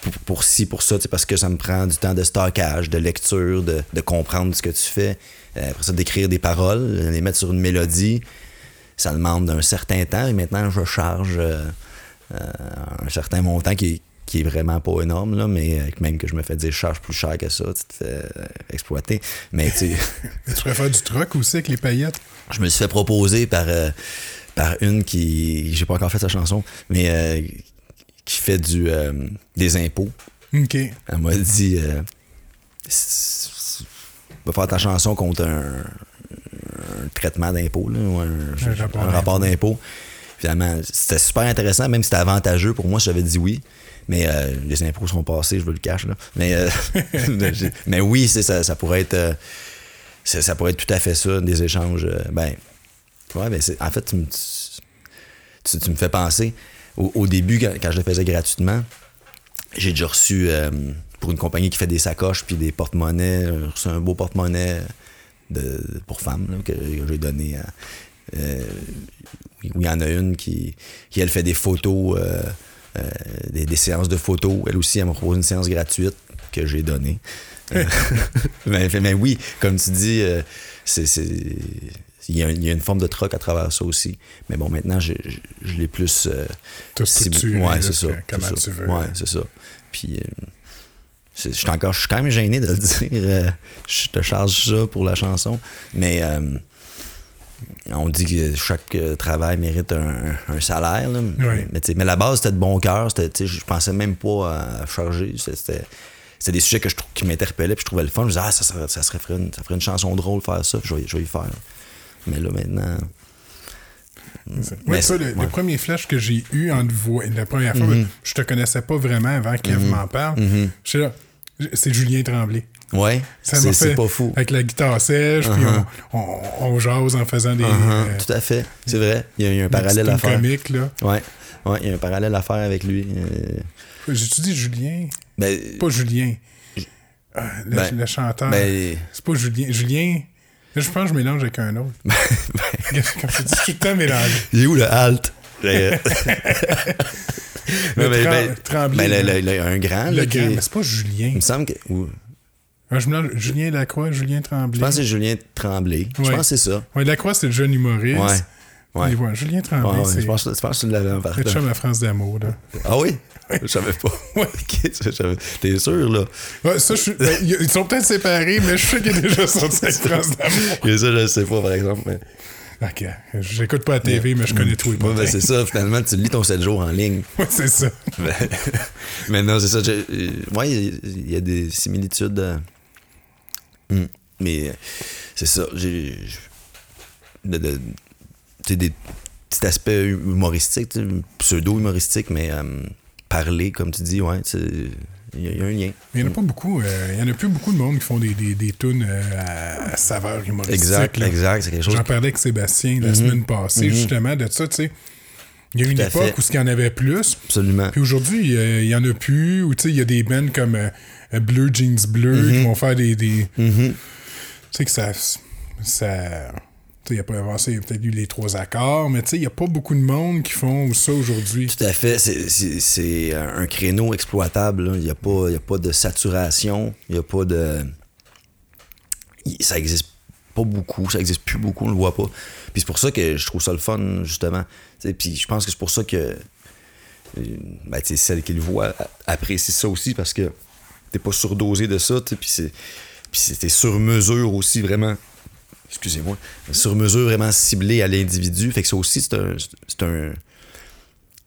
pour, pour ci, pour ça, tu parce que ça me prend du temps de stockage, de lecture, de comprendre ce que tu fais. Euh, après ça, d'écrire des paroles, les mettre sur une mélodie, ça demande un certain temps. Et maintenant, je charge euh, euh, un certain montant qui qui est vraiment pas énorme, là, mais euh, même que je me fais dire, je charge plus cher que ça, tu te fais euh, exploiter. Mais tu tu préfères du truck aussi avec les paillettes? je me suis fait proposer par, euh, par une qui. J'ai pas encore fait sa chanson, mais euh, qui fait du, euh, des impôts. OK. Elle m'a dit euh, Faire ta chanson contre un, un traitement d'impôt, un, rapport un rapport d'impôt. Finalement, c'était super intéressant, même si c'était avantageux pour moi, j'avais dit oui. Mais euh, les impôts sont passés, je veux le cash. Là. Mais, euh, mais oui, ça, ça pourrait être. euh, ça, ça pourrait être tout à fait ça, des échanges. euh, ben, ouais, ben en fait, tu, me- tu- tu me fais penser. Au, au début, quand, quand je le faisais gratuitement, j'ai déjà reçu pour une compagnie qui fait des sacoches puis des porte-monnaies, j'ai reçu un beau porte-monnaie de, pour femmes là, que, que j'ai donné à. euh, où il y en a une qui, qui elle fait des photos, euh, euh, des, des séances de photos. Elle aussi, elle m'a proposé une séance gratuite que j'ai donnée. Euh, mais, mais oui, comme tu dis, euh, c'est, il, y a, il y a une forme de troc à travers ça aussi. Mais bon, maintenant, je, je, je l'ai plus. euh, T'as ciblé. structuré, Ouais, c'est ça. comment tu veux. Ouais, c'est ça. Puis, euh, je suis encore, je suis quand même gêné de le dire. euh, je te charge ça pour la chanson. Mais euh, on dit que chaque euh, travail mérite un, un salaire. là. Mais, mais la base, c'était de bon cœur. Je pensais même pas à charger. C'était, des sujets que je, trou- qui m'interpellaient puis je trouvais le fun. Je disais, ah, ça, ça, serait, ferait une, ça ferait une chanson drôle faire ça. Je vais, je vais y faire. Mais là, maintenant. Toi, c'est- le, ouais. le premier flash que j'ai eu en te la première fois, Mhm. je te connaissais pas vraiment avant qu'Eve m'en parle. J'étais là, c'est Julien Tremblay. Ouais, Ça c'est, pas fou. Avec la guitare sèche, puis Uh-huh. on, on, on jase en faisant des. Uh-huh, euh, tout à fait, c'est vrai. Il y a, il y a un parallèle à faire. comiques, là. Ouais, ouais, il y a un parallèle à faire avec lui. Euh, J'ai-tu dit Julien? ben, Pas Julien. Le, Ben, le chanteur. ben, C'est pas Julien. Julien? Là, je pense que je mélange avec un autre. Comme je dis, tout le temps mélangé. il est où le halt? Le mais, ben, Tremblay, ben, le- le- un grand. Le grand, est- mais c'est pas Julien. il me semble que. ou- Ah, je Julien Lacroix, Julien Tremblay. je pense que c'est Julien Tremblay. Je pense que c'est ça. Ouais, Lacroix, c'est le jeune humoriste. Ouais. Ouais. Julien Tremblay, Ouais, c'est je, pense, je pense que tu l'avais en partant. chum à France d'amour. là. Ah oui? Je savais pas. T'es sûr, là? Ouais, ça, je suis- ben, ils ils sont peut-être séparés, mais je sais qu'il est déjà sorti avec France d'amour. Et ça, je sais pas, par exemple. Mais... Ok, j'écoute pas la TV, mais je connais tous les Ouais, ben, c'est ça, finalement, tu lis ton 7 jours en ligne. Ouais, c'est ça. Ben, mais non, c'est ça. euh, ouais, il y a- des similitudes. euh, hmm, Mais euh, c'est ça. J'ai. de- de- Tu sais, des petits aspects humoristiques, pseudo-humoristiques, mais euh, parler, comme tu dis, ouais, il y, a- il y a un lien. Mais il n'y en a pas beaucoup. euh, il y en a plus beaucoup de monde qui font des, des, des tunes euh, à, saveur humoristique. Exact, là. exact. C'est quelque chose. J'en parlais avec Sébastien la semaine passée, justement, de ça, tu sais. Il y a eu une époque fait. où il y en avait plus. Absolument. Puis aujourd'hui, il y en a plus. Ou tu sais, il y a des bands comme euh, euh, Bleu Jeans Bleu qui vont faire des. des Mhm. Tu sais que ça. ça il a pas avancé, il a peut-être eu les trois accords, mais il n'y a pas beaucoup de monde qui font ça aujourd'hui. Tout à fait. C'est- c'est un créneau exploitable. Il n'y a, pas- a pas de saturation. Il n'y a pas de. Ça existe pas beaucoup. Ça existe plus beaucoup. On le voit pas. Puis c'est pour ça que je trouve ça le fun, justement. Tu sais, Puis je pense que c'est pour ça que. euh, Ben, celle qui le voit apprécie ça aussi parce que t'es pas surdosé de ça. Puis c'est. Puis c'était sur mesure aussi, vraiment. Excusez-moi. Sur mesure, vraiment ciblé à l'individu. Fait que ça aussi, c'est un. C'est un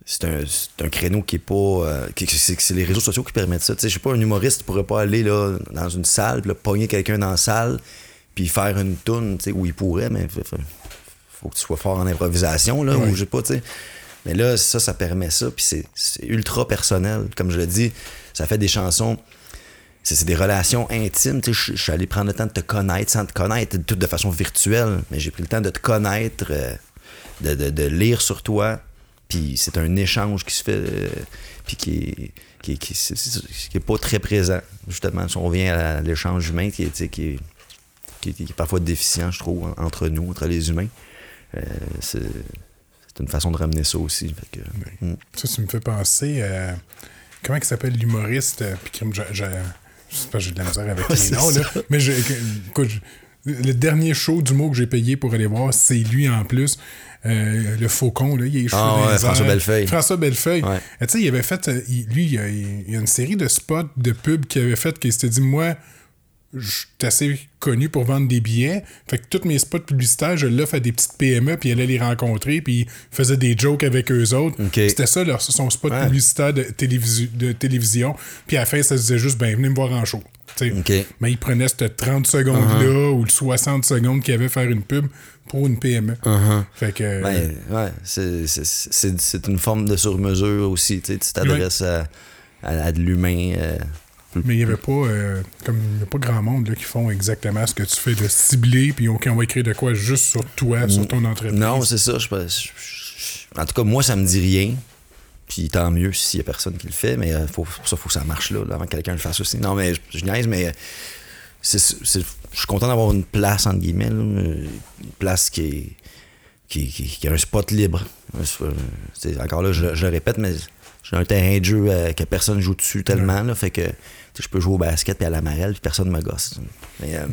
c'est un, c'est un créneau qui est pas. euh, c'est, les réseaux sociaux qui permettent ça. Je sais pas, un humoriste pourrait pas aller là, dans une salle, puis là, pogner quelqu'un dans la salle, puis faire une toune, où il pourrait, mais faut, faut- faut que tu sois fort en improvisation, là, Ouais. ou je sais pas, tu sais. Mais là, ça, ça permet ça, puis c'est, c'est ultra personnel. Comme je le dis, ça fait des chansons. C'est, des relations intimes. tu sais, Je je suis allé prendre le temps de te connaître sans te connaître, tout de façon virtuelle, mais j'ai pris le temps de te connaître, euh, de, de- de lire sur toi. Puis c'est un échange qui se fait, euh, puis qui est, qui, qui, est pas très présent, justement. Si on revient à l'échange humain, qui est, tu sais, qui est, qui est- parfois déficient, je trouve, en- entre nous, entre les humains. Euh, c'est une façon de ramener ça aussi. Fait que, mm. Ça, tu me fais penser à. Comment il s'appelle l'humoriste? Puis je, je sais pas, j'ai de la misère avec Ouais, les noms, là. Mais je, écoute, je- le dernier show du mot que j'ai payé pour aller voir, c'est lui en plus. Euh, le faucon, là, il est Ah ouais, François Bellefeuille. François Bellefeuille. Ouais. Tu sais, il avait fait. euh, il- lui, il y, a, il y a une série de spots de pubs qu'il avait fait qu'il s'était dit Moi, je suis assez connu pour vendre des billets. Fait que tous mes spots publicitaires, je l'offre à des petites PME, puis il allait les rencontrer, puis il faisait des jokes avec eux autres. C'était ça, leur, son spot Ouais. publicitaire de, télévisu- de télévision. Puis à la fin, ça se disait juste Ben, venez me voir en show. Mais il prenait cette 30 secondes-là ou le 60 secondes qu'il avait faire une pub pour une PME. Fait que. Ben, ouais, c'est- une forme de sur-mesure aussi. Tu t'adresses à, à- à de l'humain. euh, Mais il n'y avait pas, euh, comme il y a pas grand monde là, qui font exactement ce que tu fais de cibler, puis OK, on va écrire de quoi juste sur toi, sur ton entreprise. Non, c'est ça. Je, en tout cas, moi, ça me dit rien. Puis tant mieux s'il y a personne qui le fait, mais euh, faut, pour ça, faut que ça marche là, là, avant que quelqu'un le fasse aussi. Non, mais je, je niaise, mais euh, c'est- je suis content d'avoir une place, entre guillemets, là, euh, une place qui est. Qui, qui- qui a un spot libre. C'est- encore là, je, je le répète, mais j'ai un terrain de jeu euh, que personne joue dessus tellement, là, fait que je peux jouer au basket puis à la marelle, puis personne me gosse. Mais euh,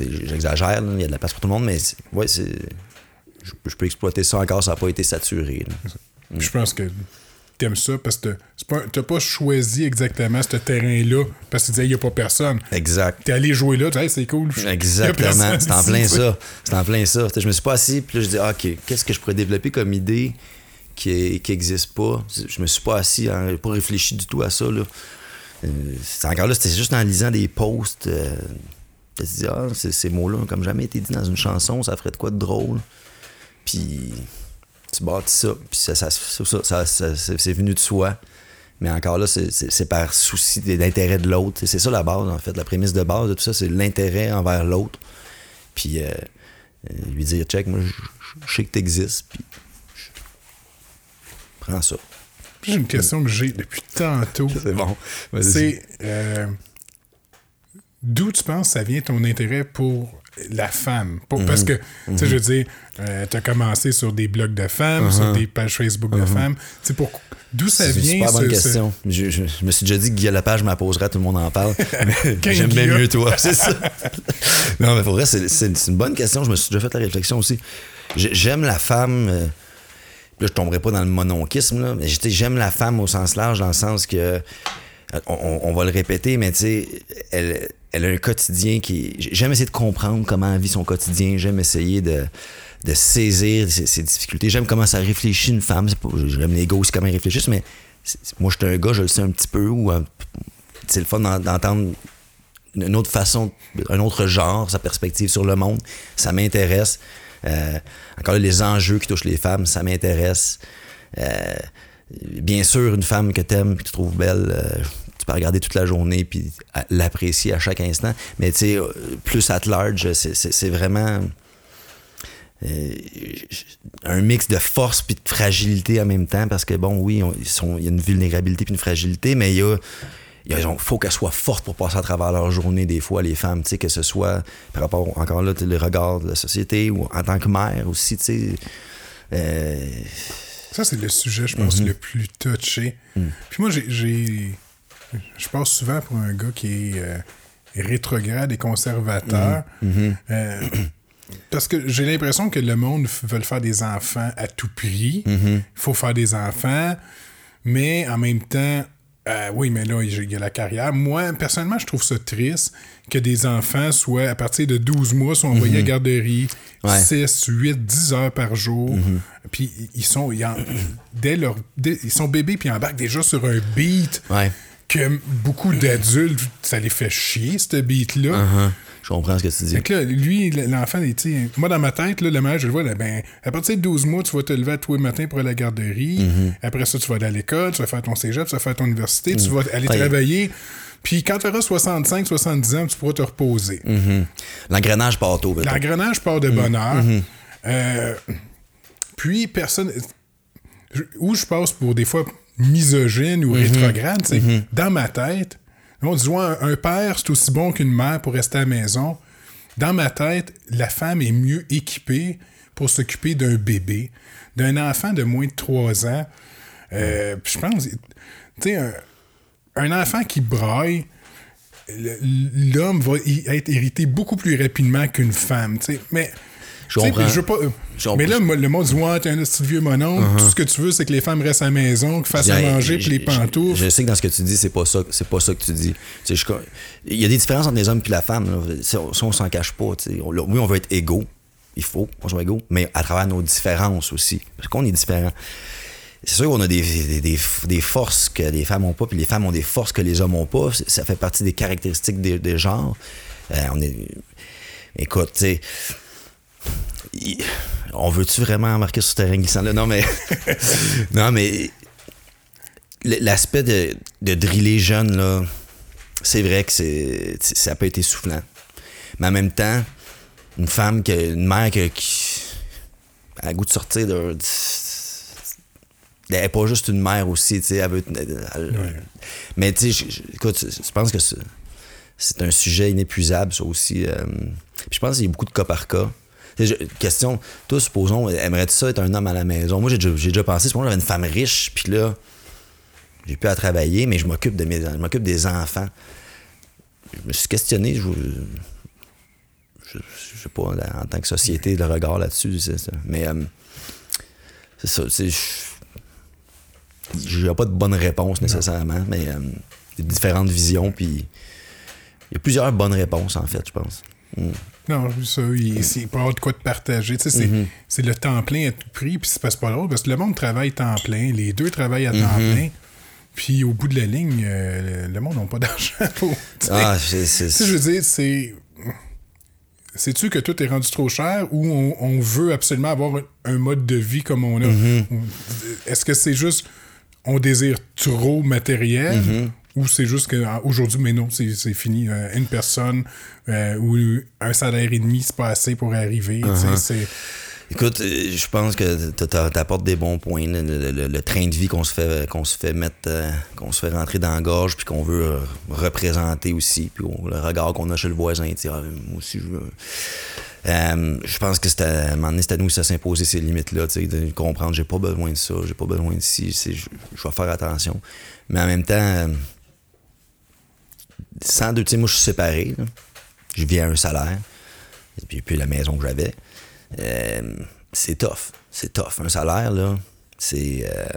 j'exagère, il y a de la place pour tout le monde, mais ouais, c'est. Je, peux exploiter ça encore, ça n'a pas été saturé. Je pense que t'aimes ça parce que t'as pas choisi exactement ce terrain-là parce que tu disais, il n'y a pas personne. Exact. T'es allé jouer là, tu Hey, c'est cool. Exactement. C'est en plein ça. C'est en plein ça. Je me suis pas assis, puis là, je dis, ah, OK, qu'est-ce que je pourrais développer comme idée qui, est- qui existe pas? Je me suis pas assis, hein, pas réfléchi du tout à ça, là. Euh, c'est encore là, c'était juste en lisant des posts. Euh, je me suis dit, ah, ces, mots-là comme jamais été dit dans une chanson, ça ferait de quoi de drôle? Puis tu bâtis ça, puis ça, ça, ça- c'est venu de soi. Mais encore là, c'est- par souci de l'intérêt de l'autre. C'est ça la base, en fait. La prémisse de base de tout ça, c'est l'intérêt envers l'autre. Puis euh, euh, lui dire, check, moi, je- sais que t'existes, puis prends ça. J'ai une question que j'ai depuis tantôt. C'est bon. C'est euh, d'où tu penses ça vient ton intérêt pour la femme? Pour- Mhm. Parce que, tu sais, je veux dire, tu as commencé sur des blogs de femmes, sur des pages Facebook de femmes. Tu sais, d'où ça Mhm. C'est une vient? super bonne ce- ce- question. Je, je- je me suis déjà dit que Guillaume Lepage m'apposerait, tout le monde en parle. J'aime bien mieux toi, c'est ça. non, mais pour vrai, c'est une bonne question. Je me suis déjà fait la réflexion aussi. J'ai- J'aime la femme. euh, là, je tomberai pas dans le mononkisme, là, mais j'aime la femme au sens large, dans le sens que. On, va le répéter, mais tu sais, elle, elle a un quotidien qui. J'aime essayer de comprendre comment elle vit son quotidien. J'aime essayer de, saisir ses, difficultés. J'aime comment ça réfléchit une femme. J'aime les aussi comment ils réfléchissent, mais moi, je suis un gars, je le sais un petit peu. Ou un- c'est le fun d'en- d'entendre une autre façon, un autre genre, sa perspective sur le monde. Ça m'intéresse. Euh, encore les enjeux qui touchent les femmes, ça m'intéresse. Euh, bien sûr, une femme que t'aimes, que tu trouves belle, euh, tu peux regarder toute la journée puis l'apprécier à chaque instant. Mais tu sais, plus at large, c'est- vraiment un mix de force puis de fragilité en même temps parce que bon oui il y a une vulnérabilité puis une fragilité mais il y a il faut qu'elles soient fortes pour passer à travers leur journée des fois les femmes tu sais que ce soit par rapport encore là le regard de la société ou en tant que mère aussi tu sais euh, Ça, c'est le sujet, je pense, le plus touché. Puis moi, j'ai-. Je passe souvent pour un gars qui est euh, rétrograde et conservateur. Euh, parce que j'ai l'impression que le monde veut faire des enfants à tout prix. Il faut faire des enfants. Mais en même temps, euh, oui, mais là, il y a la carrière. Moi, personnellement, je trouve ça triste que des enfants soient, à partir de 12 mois, soient envoyés à garderie Ouais. 6, 8, 10 heures par jour. Puis ils sont, ils en- dès leur, dès- ils sont bébés, puis ils embarquent déjà sur un beat ouais que beaucoup d'adultes, ça les fait chier, ce beat-là. Uh-huh. Je comprends ce que tu dis Fait que là, lui, l'enfant, moi, dans ma tête, là, le mère, je le vois, là, ben, à partir de 12 mois, tu vas te lever à tous les matins pour aller à la garderie. Mm-hmm. Après ça, tu vas aller à l'école, tu vas faire ton cégep, tu vas faire ton université, tu vas aller travailler. Puis quand tu auras 65, 70 ans, tu pourras te reposer. Mhm. l'engrenage part tôt mettons. L'engrenage part de bonne heure. Euh, puis, personne. Où je passe pour des fois misogyne ou rétrograde, c'est dans ma tête. On dit, un, père, c'est aussi bon qu'une mère pour rester à la maison. Dans ma tête, la femme est mieux équipée pour s'occuper d'un bébé, d'un enfant de moins de 3 ans. Euh, je pense, tu sais, un, enfant qui braille, le- l'homme va être hérité beaucoup plus rapidement qu'une femme. Mais. Je tu sais, comprends. je veux pas, euh, Je mais là, le monde dit Ouais, t'es un petit vieux mononcle. Tout ce que tu veux, c'est que les femmes restent à la maison, qu'ils fassent à manger, puis les pantoufles. Je, sais que dans ce que tu dis, c'est pas ça, c'est pas ça que tu dis. Tu sais, je- il y a des différences entre les hommes et la femme. là. Ça, on s'en cache pas. tu sais. On- là, oui, on veut être égaux. Il faut qu'on soit égaux, mais à travers nos différences aussi. Parce qu'on est différents. C'est sûr qu'on a des, des, des- des forces que les femmes n'ont pas, puis les femmes ont des forces que les hommes n'ont pas. Ça fait partie des caractéristiques des, des genres. Euh, on est. Écoute, tu sais. On veut-tu vraiment embarquer sur ce terrain glissant-là? Non, mais. non, mais. L'aspect de, de driller jeune, là, c'est vrai que c'est, ça peut être essoufflant. Mais en même temps, une femme, qui, une mère qui, qui a le goût de sortir de. Elle n'est pas juste une mère aussi, tu sais, elle veut. elle- Ouais. Mais tu sais, écoute, je pense que c'est, un sujet inépuisable, ça aussi. euh, puis je pense qu'il y a beaucoup de cas par cas. Je- question, toi, supposons, aimerais-tu ça être un homme à la maison? Moi, j'ai déjà, déjà pensé, supposons, j'avais une femme riche, puis là, j'ai plus à travailler, mais je m'occupe de mes, je m'occupe des enfants. Je me suis questionné, je, je, je sais pas, en tant que société, le regard là-dessus, c'est ça. Mais euh, c'est ça, tu sais, je- j'ai pas de bonne réponse nécessairement, mais euh, il y a différentes visions, puis il y a plusieurs bonnes réponses, en fait, je pense. Mm. Non, ça, il, c'est pas avoir de quoi te partager. Tu sais, c'est, Mm-hmm. c'est le temps plein à tout prix, puis c'est pas, drôle, parce que le monde travaille temps plein, les deux travaillent à temps Mm-hmm. plein, puis au bout de la ligne, euh, le monde n'a pas d'argent. pour- tu sais. Ah, c'est. c'est- Tu sais, je veux dire, c'est. Sais-tu que tout est rendu trop cher ou on, on veut absolument avoir un, un mode de vie comme on a? Mm-hmm. Est-ce que c'est juste on désire trop matériel. Ou c'est juste qu'aujourd'hui, mais non, c'est c'est fini. Euh, une personne euh, ou un salaire et demi, c'est pas assez pour arriver. tu Uh-huh. c'est- Écoute, euh, je pense que t'a- t'apportes des bons points. Le, le- le train de vie qu'on se fait qu'on se fait mettre, qu'on se fait rentrer dans la gorge, puis qu'on veut représenter aussi, puis on- le regard qu'on a chez le voisin. tu Ah, moi aussi, je veux. Euh, je pense que c'était à un moment donné, c'est à nous de s'imposer ces limites-là, tu de comprendre j'ai pas besoin de ça, j'ai pas besoin de ci, c'est- je, je vais faire attention. Mais en même temps, euh, sans deux, tu sais, moi je suis séparé, je vis à un salaire, et puis, puis la maison que j'avais. Euh, c'est tough. C'est tough. Un salaire, là, c'est. euh,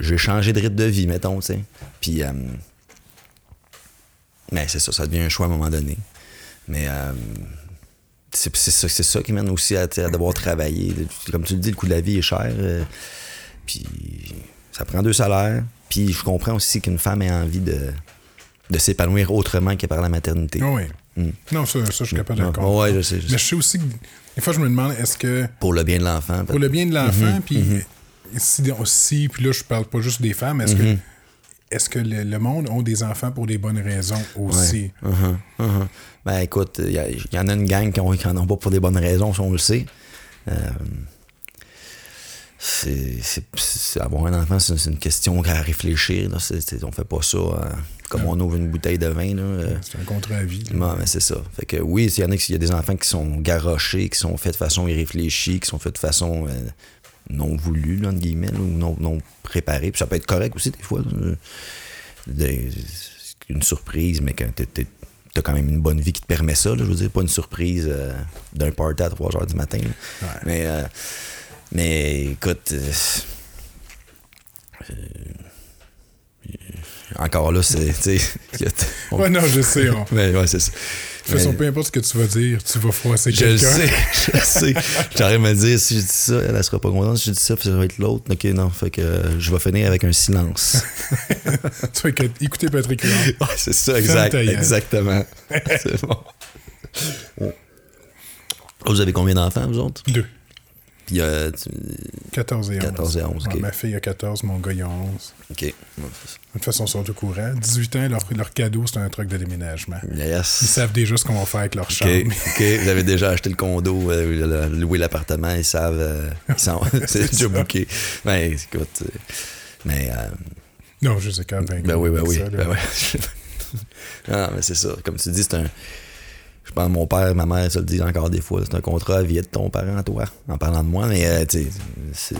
J'ai changé de rythme de vie, mettons, tu sais. Puis. euh, mais c'est ça, ça devient un choix à un moment donné. Mais. euh, c'est ça, ça qui mène aussi à, à devoir travailler. Comme tu le dis, le coût de la vie est cher. puis ça prend deux salaires. Puis je comprends aussi qu'une femme ait envie de, de s'épanouir autrement que par la maternité. Oui. Non, ça, ça, je suis capable de comprendre. ouais, je sais, je sais. Mais je sais aussi que des fois, je me demande, est-ce que Pour le bien de l'enfant. pour le bien de l'enfant, Mhm, puis si, si, puis là, je parle pas juste des femmes, est-ce Mhm. que est-ce que le, le monde ont des enfants pour des bonnes raisons aussi? Uh-huh. Ben écoute, il y en a une gang qui n'en ont pas pour des bonnes raisons, si on le sait. Euh, c'est, avoir un enfant, c'est, une question à réfléchir. Là. C'est, c'est- on fait pas ça euh, comme on ouvre une bouteille de vin. Là. Euh, C'est un contre-avis. là. non, mais c'est ça. Fait que oui, il y en a y a des enfants qui sont garochés, qui sont faits de façon irréfléchie, qui sont faits de façon euh, non voulue, là, entre guillemets, là, ou non, non préparée. Puis ça peut être correct aussi, des fois. là. De- une surprise, mais quand t'es- t'as quand même une bonne vie qui te permet ça. là. je veux dire, pas une surprise euh, d'un party à 3 heures du matin. Ouais. Mais, euh, mais écoute. euh, euh, encore là, c'est. on- Ouais, non, je sais. on- De mais ouais, c'est ça. toute façon, peu importe ce que tu vas dire, tu vas froisser je quelqu'un. sais, je sais. J'arrive à me dire, si je dis ça, elle, elle sera pas contente. Si je dis ça, puis ça va être l'autre. Ok, non. Fait que euh, je vais finir avec un silence. tu vas écouter Patrick Huard. ouais, c'est ça, exact. Exactement. c'est bon. Vous avez combien d'enfants, vous autres? Deux. Puis, euh, tu- 14 et 11. 14 et 11, ok. Ouais, ma fille a 14, mon gars il a 11. OK. De toute façon, ils sont au courant. 18 ans, leur, leur cadeau, c'est un truc de déménagement. Ils Yes. savent déjà ce qu'on va faire avec leur chambre. OK. Vous avez déjà acheté le condo, euh, loué l'appartement, ils savent. euh, ils sont, c'est déjà booké. Ben, écoute. euh, mais. euh, Non, je sais quand même. Ben oui, ben oui. Ça. Ben ouais. ah, mais c'est ça. Comme tu dis, c'est un. Je pense que mon père, ma mère, ça le dit encore des fois, c'est un contrat à vie de ton parent, toi, en parlant de moi, mais euh, tu sais,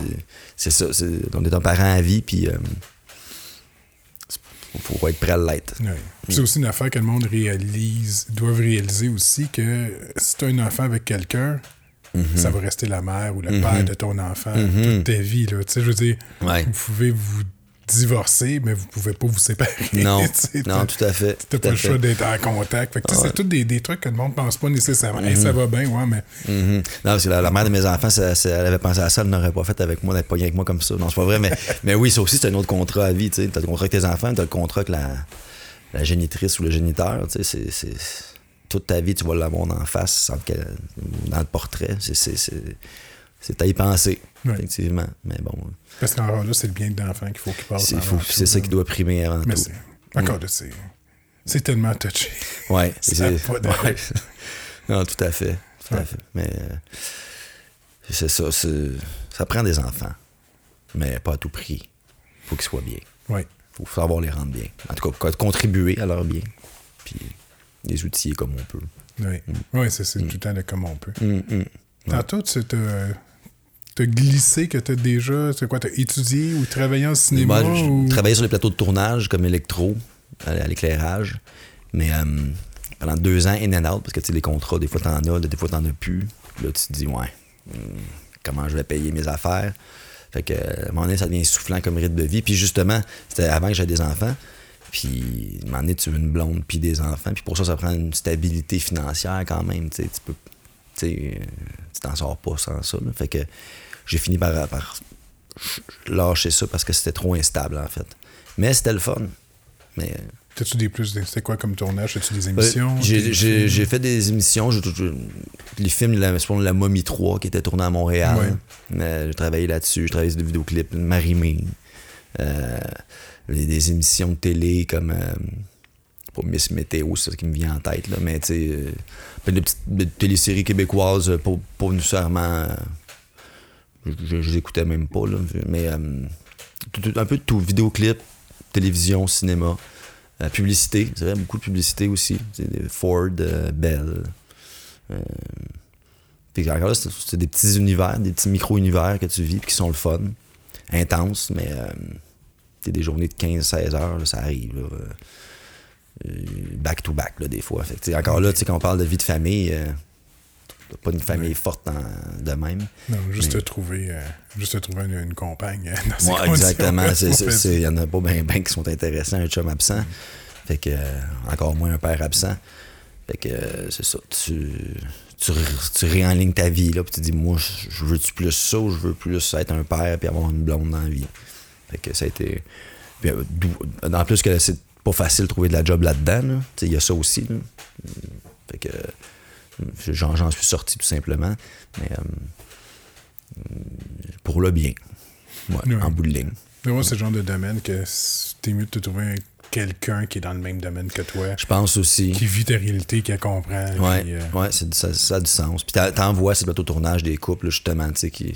c'est- ça, on est un parent à vie, puis euh, faut, faut être prêt à l'être. Ouais. C'est aussi une affaire que le monde réalise, doivent réaliser aussi que si tu as un enfant avec quelqu'un, Mm-hmm. ça va rester la mère ou le père de ton enfant toute ta vie. Là. Tu sais, je veux dire, Ouais. vous pouvez vous divorcer, mais vous pouvez pas vous séparer. Non, non, tout à fait. T'as tout pas le choix d'être en contact. Fait que, tu sais, Ouais. C'est tous des, des trucs que le monde pense pas nécessairement. Hey, ça va bien, ouais, mais Mhm. Non, parce que la, la mère de mes enfants, ça- ça- elle avait pensé à ça, elle n'aurait pas fait avec moi, d'être pas avec moi comme ça. Non, c'est pas vrai, mais, mais oui, ça aussi, c'est un autre contrat à vie. Tu as le contrat avec tes enfants, tu as le contrat avec la, la génitrice ou le géniteur. C'est, toute ta vie, tu vas l'avoir en face, dans le portrait. C'est, c'est, à y penser, effectivement. Mais bon, parce qu'encore là, c'est le bien de l'enfant qu'il faut qu'il passe. c'est, ça qui doit primer avant Mais tout. c'est. Encore là, c'est. C'est tellement touché. Ça c'est, ouais. Non, tout à fait. Tout à fait. Mais euh, c'est ça. ça prend des enfants. Mais pas à tout prix. faut qu'ils soient bien. Oui. faut savoir les rendre bien. En tout cas, contribuer à leur bien. Puis les outiller comme on peut. Oui, ouais, c'est c'est tout le temps de comme on peut. Hum. Tantôt, tu t'as t'as glissé que t'as déjà. C'est quoi, t'as étudié ou travaillé en cinéma Moi, je travaillais sur les plateaux de tournage comme électro, à, l'éclairage. Mais euh, pendant deux ans, in and out, parce que tu sais, les contrats, des fois t'en as, des fois t'en as plus. Puis là, tu te dis, ouais, hum, comment je vais payer mes affaires? Fait que, à un moment donné, ça devient soufflant comme rythme de vie. Puis justement, c'était avant que j'aie des enfants. Puis, à un moment donné, tu veux une blonde, puis des enfants. Puis pour ça, ça prend une stabilité financière quand même. Tu sais, tu peux. Tu sais, euh, tu t'en sors pas sans ça. là. Fait que j'ai fini par, par lâcher ça parce que c'était trop instable, en fait. Mais c'était le fun. Mais. euh, T'as-tu des plus. des- C'était quoi comme tournage? As-tu des émissions? euh, j'ai- des J'ai fait des émissions. les films, la, la Momie 3 qui était tourné à Montréal. Ouais. Euh, j'ai travaillé là-dessus. J'ai travaillé sur des vidéoclips. Marimé. Euh, les- des émissions de télé comme. pas Miss Météo, c'est ça qui me vient en tête, là, mais tu sais. euh, plein de petites téléséries québécoises, pas, pas nécessairement. Je, je, écoutais même pas, là, mais euh, un peu de tout. Vidéoclip, télévision, cinéma. Euh, publicité, c'est vrai, beaucoup de publicité aussi. Ford, euh, Bell. Encore là, c'est des petits univers, des petits micro-univers que tu vis, qui sont le fun, intenses, mais c'est des journées de 15-16 heures, ça arrive. là, back to back, là, des fois. Fait encore là, quand on parle de vie de famille, pas une famille forte dans- de même. Non, juste Mais- te trouver, euh, juste te trouver une, une compagne euh, dans ces conditions-là, exactement. Il y en a pas bien ben qui sont intéressants, un chum absent. Fait que, euh, encore moins un père absent. Fait que, c'est ça. Tu, tu, tu réenlignes ta vie, là, puis tu dis, moi, je veux-tu plus ça ou je veux plus être un père puis avoir une blonde dans la vie? Fait que ça a été. puis, en plus que c'est pas facile de trouver de la job là-dedans, là. Il y a ça aussi, là. Fait que, j'en suis sorti tout simplement. Mais, euh, pour le bien. Ouais, Ouais. en bout de ligne. Mais moi, c'est le genre de domaine que t'es mieux de te trouver un- quelqu'un qui est dans le même domaine que toi, Je pense aussi. qui vit ta réalité, qui la comprend. Puis, euh, ouais ça, ça a du sens. Puis t'en- vois, c'est le tournage des couples, justement, tu sais, qui.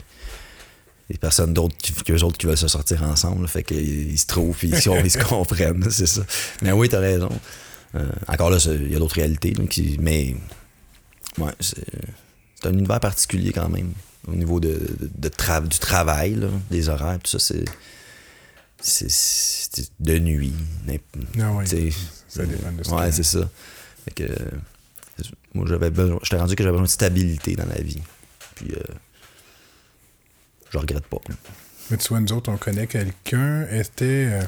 Les personnes d'autres qui, qu'eux autres qui veulent se sortir ensemble, là, fait qu'ils ils se trouvent, puis ils, se- ils se comprennent, c'est ça. Mais oui, t'as raison. Euh, encore là, il y a d'autres réalités, là, qui, mais. Ouais, c'est c'est un univers particulier quand même. Au niveau de, de- de tra- du travail, là, des horaires, tout ça, c'est. C'est c'est de nuit. Non, ouais. tu sais, Ça dépend de ce Ouais, c'est ça. Fait que, euh, moi, j'avais besoin. J'étais rendu que j'avais besoin de stabilité dans la vie. Puis, euh, je regrette pas. Mais tu vois, nous autres, on connaît quelqu'un, elle était. euh,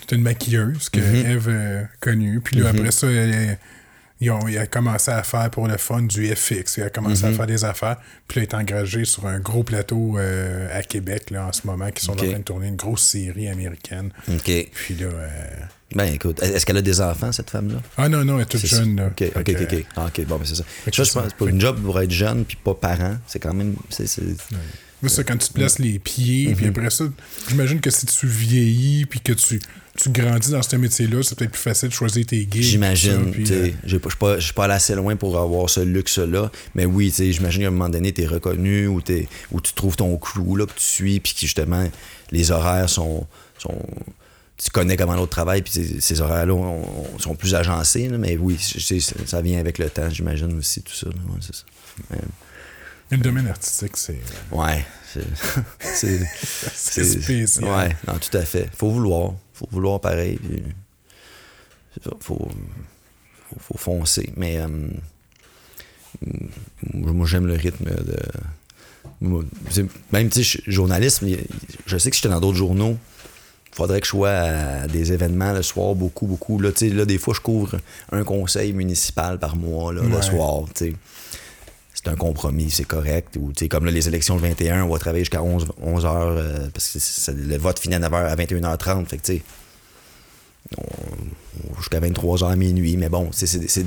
c'était une maquilleuse que Mhm. Eve a connue. Puis là, Mhm. après ça, elle, il a commencé à faire pour le fun du FX. Il a commencé à Mhm. faire des affaires. Puis là, il est engagé sur un gros plateau euh, à Québec là, en ce moment, qui sont en train de tourner une grosse série américaine. OK. Puis là. euh, Ben, écoute, est-ce qu'elle a des enfants, cette femme-là? Ah non, non, elle est toute jeune. Là. OK, OK, OK. Ah, OK, bon, ben, c'est ça. Ça, je pense, pour une job pour être jeune puis pas parent, c'est quand même. C'est, c'est- Mais ça, quand tu te places les pieds, puis Mhm. après ça, j'imagine que si tu vieillis, puis que tu, tu grandis dans ce métier-là, c'est peut-être plus facile de choisir tes gigs. J'imagine. euh, Je je suis pas allé assez loin pour avoir ce luxe-là. Mais oui, j'imagine qu'à un moment donné, tu es reconnu ou, ou tu trouves ton crew là, que tu suis, puis que justement, les horaires sont. sont tu connais comment l'autre travaille, puis ces, horaires-là on- on- sont plus agencés, là, mais oui, ça vient avec le temps, j'imagine aussi, tout ça. là. Ouais, c'est ça. Mais, Le domaine artistique, c'est. euh, ouais, c'est. c'est- C'est spécial. Ouais, non, tout à fait. Faut vouloir. Faut vouloir pareil. puis ça, Faut, faut, faut foncer. Mais euh, moi, j'aime le rythme de. Même, sais, je suis journaliste, je sais que si j'étais dans d'autres journaux, il faudrait que je sois à des événements le soir, beaucoup, beaucoup. Là, là, des fois, je couvre un conseil municipal par mois, là, le soir, tu sais c'est un compromis, c'est correct. Ou, comme là, les élections le 21, on va travailler jusqu'à 11, 11 heures euh, parce que le vote finit à 9h à 21h30. Fait jusqu'à 23h à minuit. Mais bon, c'est-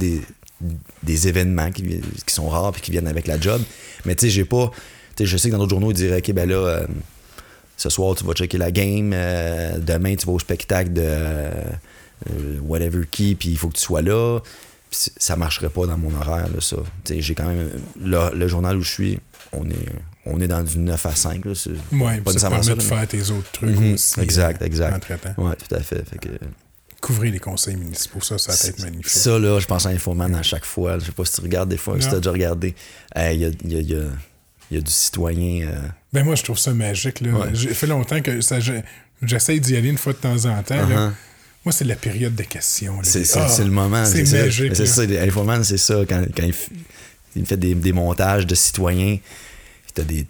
des, événements qui, sont rares et qui viennent avec la job. Mais tu sais, j'ai pas. Je sais que dans d'autres journaux, ils diraient, OK, ben là, euh, ce soir, tu vas checker la game. euh, demain, tu vas au spectacle de whatever qui, puis il faut que tu sois là. Ça marcherait pas dans mon horaire, là, ça. J'ai quand même. Le, le journal où je suis, on est, on est dans du 9 à 5. Là, c'est Ouais, pas ça permet de mais- faire tes autres trucs Mhm, aussi. exact, euh, exact. entre-temps. Ouais, tout à fait. Fait que, Couvrir les conseils municipaux, ça, ça va être magnifique. ça, là, je pense à Infoman à chaque fois. Je sais pas si tu regardes des fois, si tu as déjà regardé. Hey, Il y, a, y a- il y a- il y a du citoyen. euh, Ben moi, je trouve ça magique. Là. Ouais. J'ai fait longtemps que ça, je- j'essaie d'y aller une fois de temps en temps. là. Moi, c'est la période de questions. C'est Ah, c'est le moment. C'est ça. magique. C'est ça, Infoman, c'est ça. Quand, quand il, fait des, des montages de citoyens, t'as des,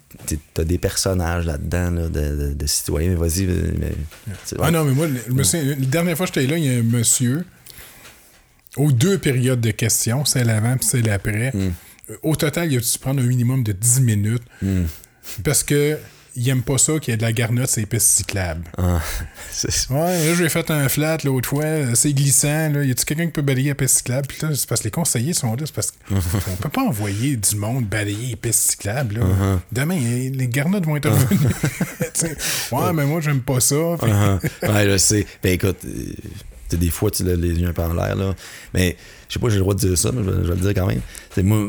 t'as des personnages là-dedans, là, de, de- de citoyens. Mais Vas-y. Ah non, mais moi, je me souviens, la dernière fois que j'étais là, il y a un monsieur, aux deux périodes de questions, celle avant et celle après. Euh, Au total, il a dû prendre un minimum de 10 minutes Hmm. parce que il aime pas ça qu'il y ait de la garnotte sur les pistes cyclables. Ah, Ouais, là, j'ai fait un flat l'autre fois, c'est glissant, là. Y a-tu quelqu'un qui peut balayer la piste cyclable? Puis là, c'est parce que les conseillers sont là, c'est parce qu'on peut pas envoyer du monde balayer les pistes cyclables, là. Uh-huh. Demain, les garnottes vont être revenues. Ouais, mais moi, j'aime pas ça. Uh-huh. ouais, je sais. Ben écoute, euh, des fois, tu l'as les yeux un peu en l'air, là. Mais je sais pas, j'ai le droit de dire ça, mais je vais, je vais le dire quand même. C'est moi,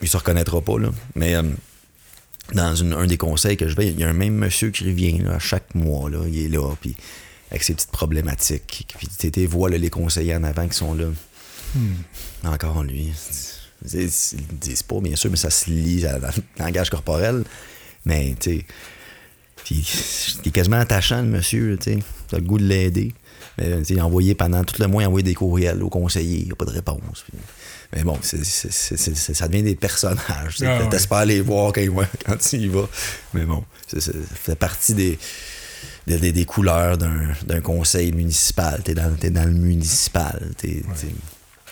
il se reconnaîtra pas, là. Mais euh, dans une- un des conseils que je vais, il y a un même monsieur qui revient, là, chaque mois, là. Il est là, puis avec ses petites problématiques. Puis tu vois, là, les conseillers en avant qui sont là. Encore lui. Ils le disent pas, bien sûr, mais ça se lit dans le langage corporel. Mais, tu sais, il est quasiment attachant, le monsieur, tu sais. T'as le goût de l'aider. Mais, tu sais, il a envoyé pendant tout le mois, il a envoyé des courriels aux conseillers, il n'y a pas de réponse. Puis- mais bon, ça devient des personnages. Ah ouais. T'espères les voir quand, quand tu y vas. Mais bon, ça fait partie des, des, des- couleurs d'un conseil municipal. T'es dans, t'es dans le municipal. T'es,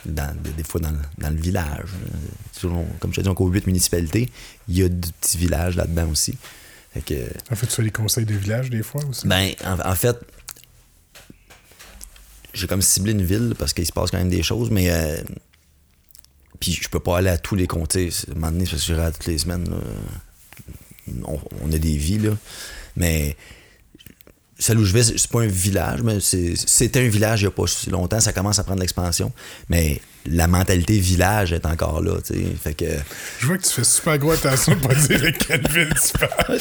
dans, des, fois dans, le- dans le village. Comme je te dis, on couvre huit municipalités. Il y a du petit village là-dedans aussi. Fait que, En fait, tu fais les conseils de village des fois aussi? ben, en, en fait, j'ai comme ciblé une ville parce qu'il se passe quand même des choses, mais. euh, puis je peux pas aller à tous les comtés. À un moment donné, parce que j'irai toutes les semaines. là. On, on a des vies, là. Mais. Celle où je vais, c'est pas un village, mais c'était un village il y a pas si longtemps. Ça commence à prendre l'expansion. Mais la mentalité village est encore là, tu sais. Fait que. Je vois que tu fais super gros attention de pas dire de quelle ville tu parles.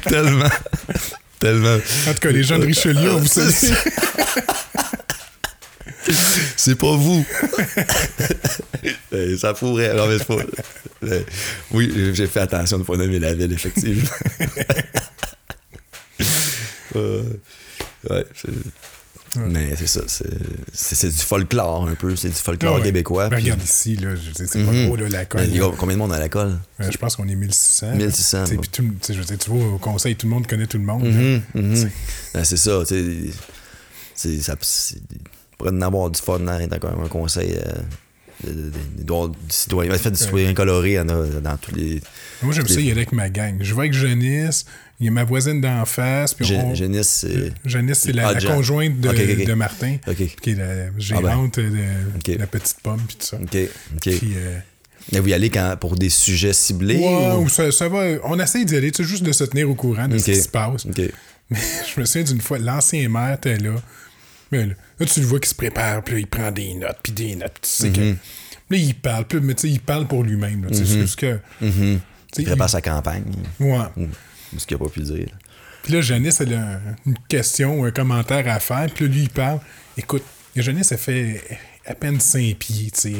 tellement. tellement. En tout cas, les gens de Richelieu, vous salue. C'est pas vous. Euh, ça pourrait. Non, mais pas. Euh, oui, j'ai fait attention de ne pas nommer la ville, effectivement. Euh, ouais, c'est- Mais c'est ça. c'est- du folklore un peu. C'est du folklore Ah ouais. québécois. Ben, puis- regarde ici, là, c'est pas Mhm. gros, là, la colle. A combien de monde à la colle? Euh, je pense qu'on est 1600. 1600, Tu sais, bon. puis tout je dire, tu vois, au conseil, tout le monde connaît tout le monde. Mhm, mhm. C'est- Ben, c'est ça, tu sais. c'est- ça- pourrait en avoir du fun dans, dans quand même un conseil. euh, il fait, du citoyen coloré, il y en a dans tous les. Moi, j'aime ça y aller avec ma gang. Je vais avec Janice, il y a ma voisine d'en face, puis on... C'est. Janice, c'est la, Ah, la conjointe de, de Martin, qui est la gérante de Ok. la petite pomme, puis tout ça. OK. Puis, euh, Mais vous y allez quand, pour des sujets ciblés? ouais, ou- ça, ça va. On essaie d'y aller, tu sais, juste de se tenir au courant de ce qui se passe. Mais je me souviens d'une fois, l'ancien maire était là. Mais là, là, tu le vois qui se prépare, puis là, il prend des notes, puis des notes, puis tu sais que. Là, il parle, puis, mais tu sais, il parle pour lui-même. tu sais, C'est juste que. sais, Il prépare sa campagne. Ouais. Ce qu'il n'a pas pu dire. Puis là, Janice, elle a une question ou un commentaire à faire. Puis là, lui, il parle. Écoute, Janice, elle fait à peine 5 pieds, tu sais.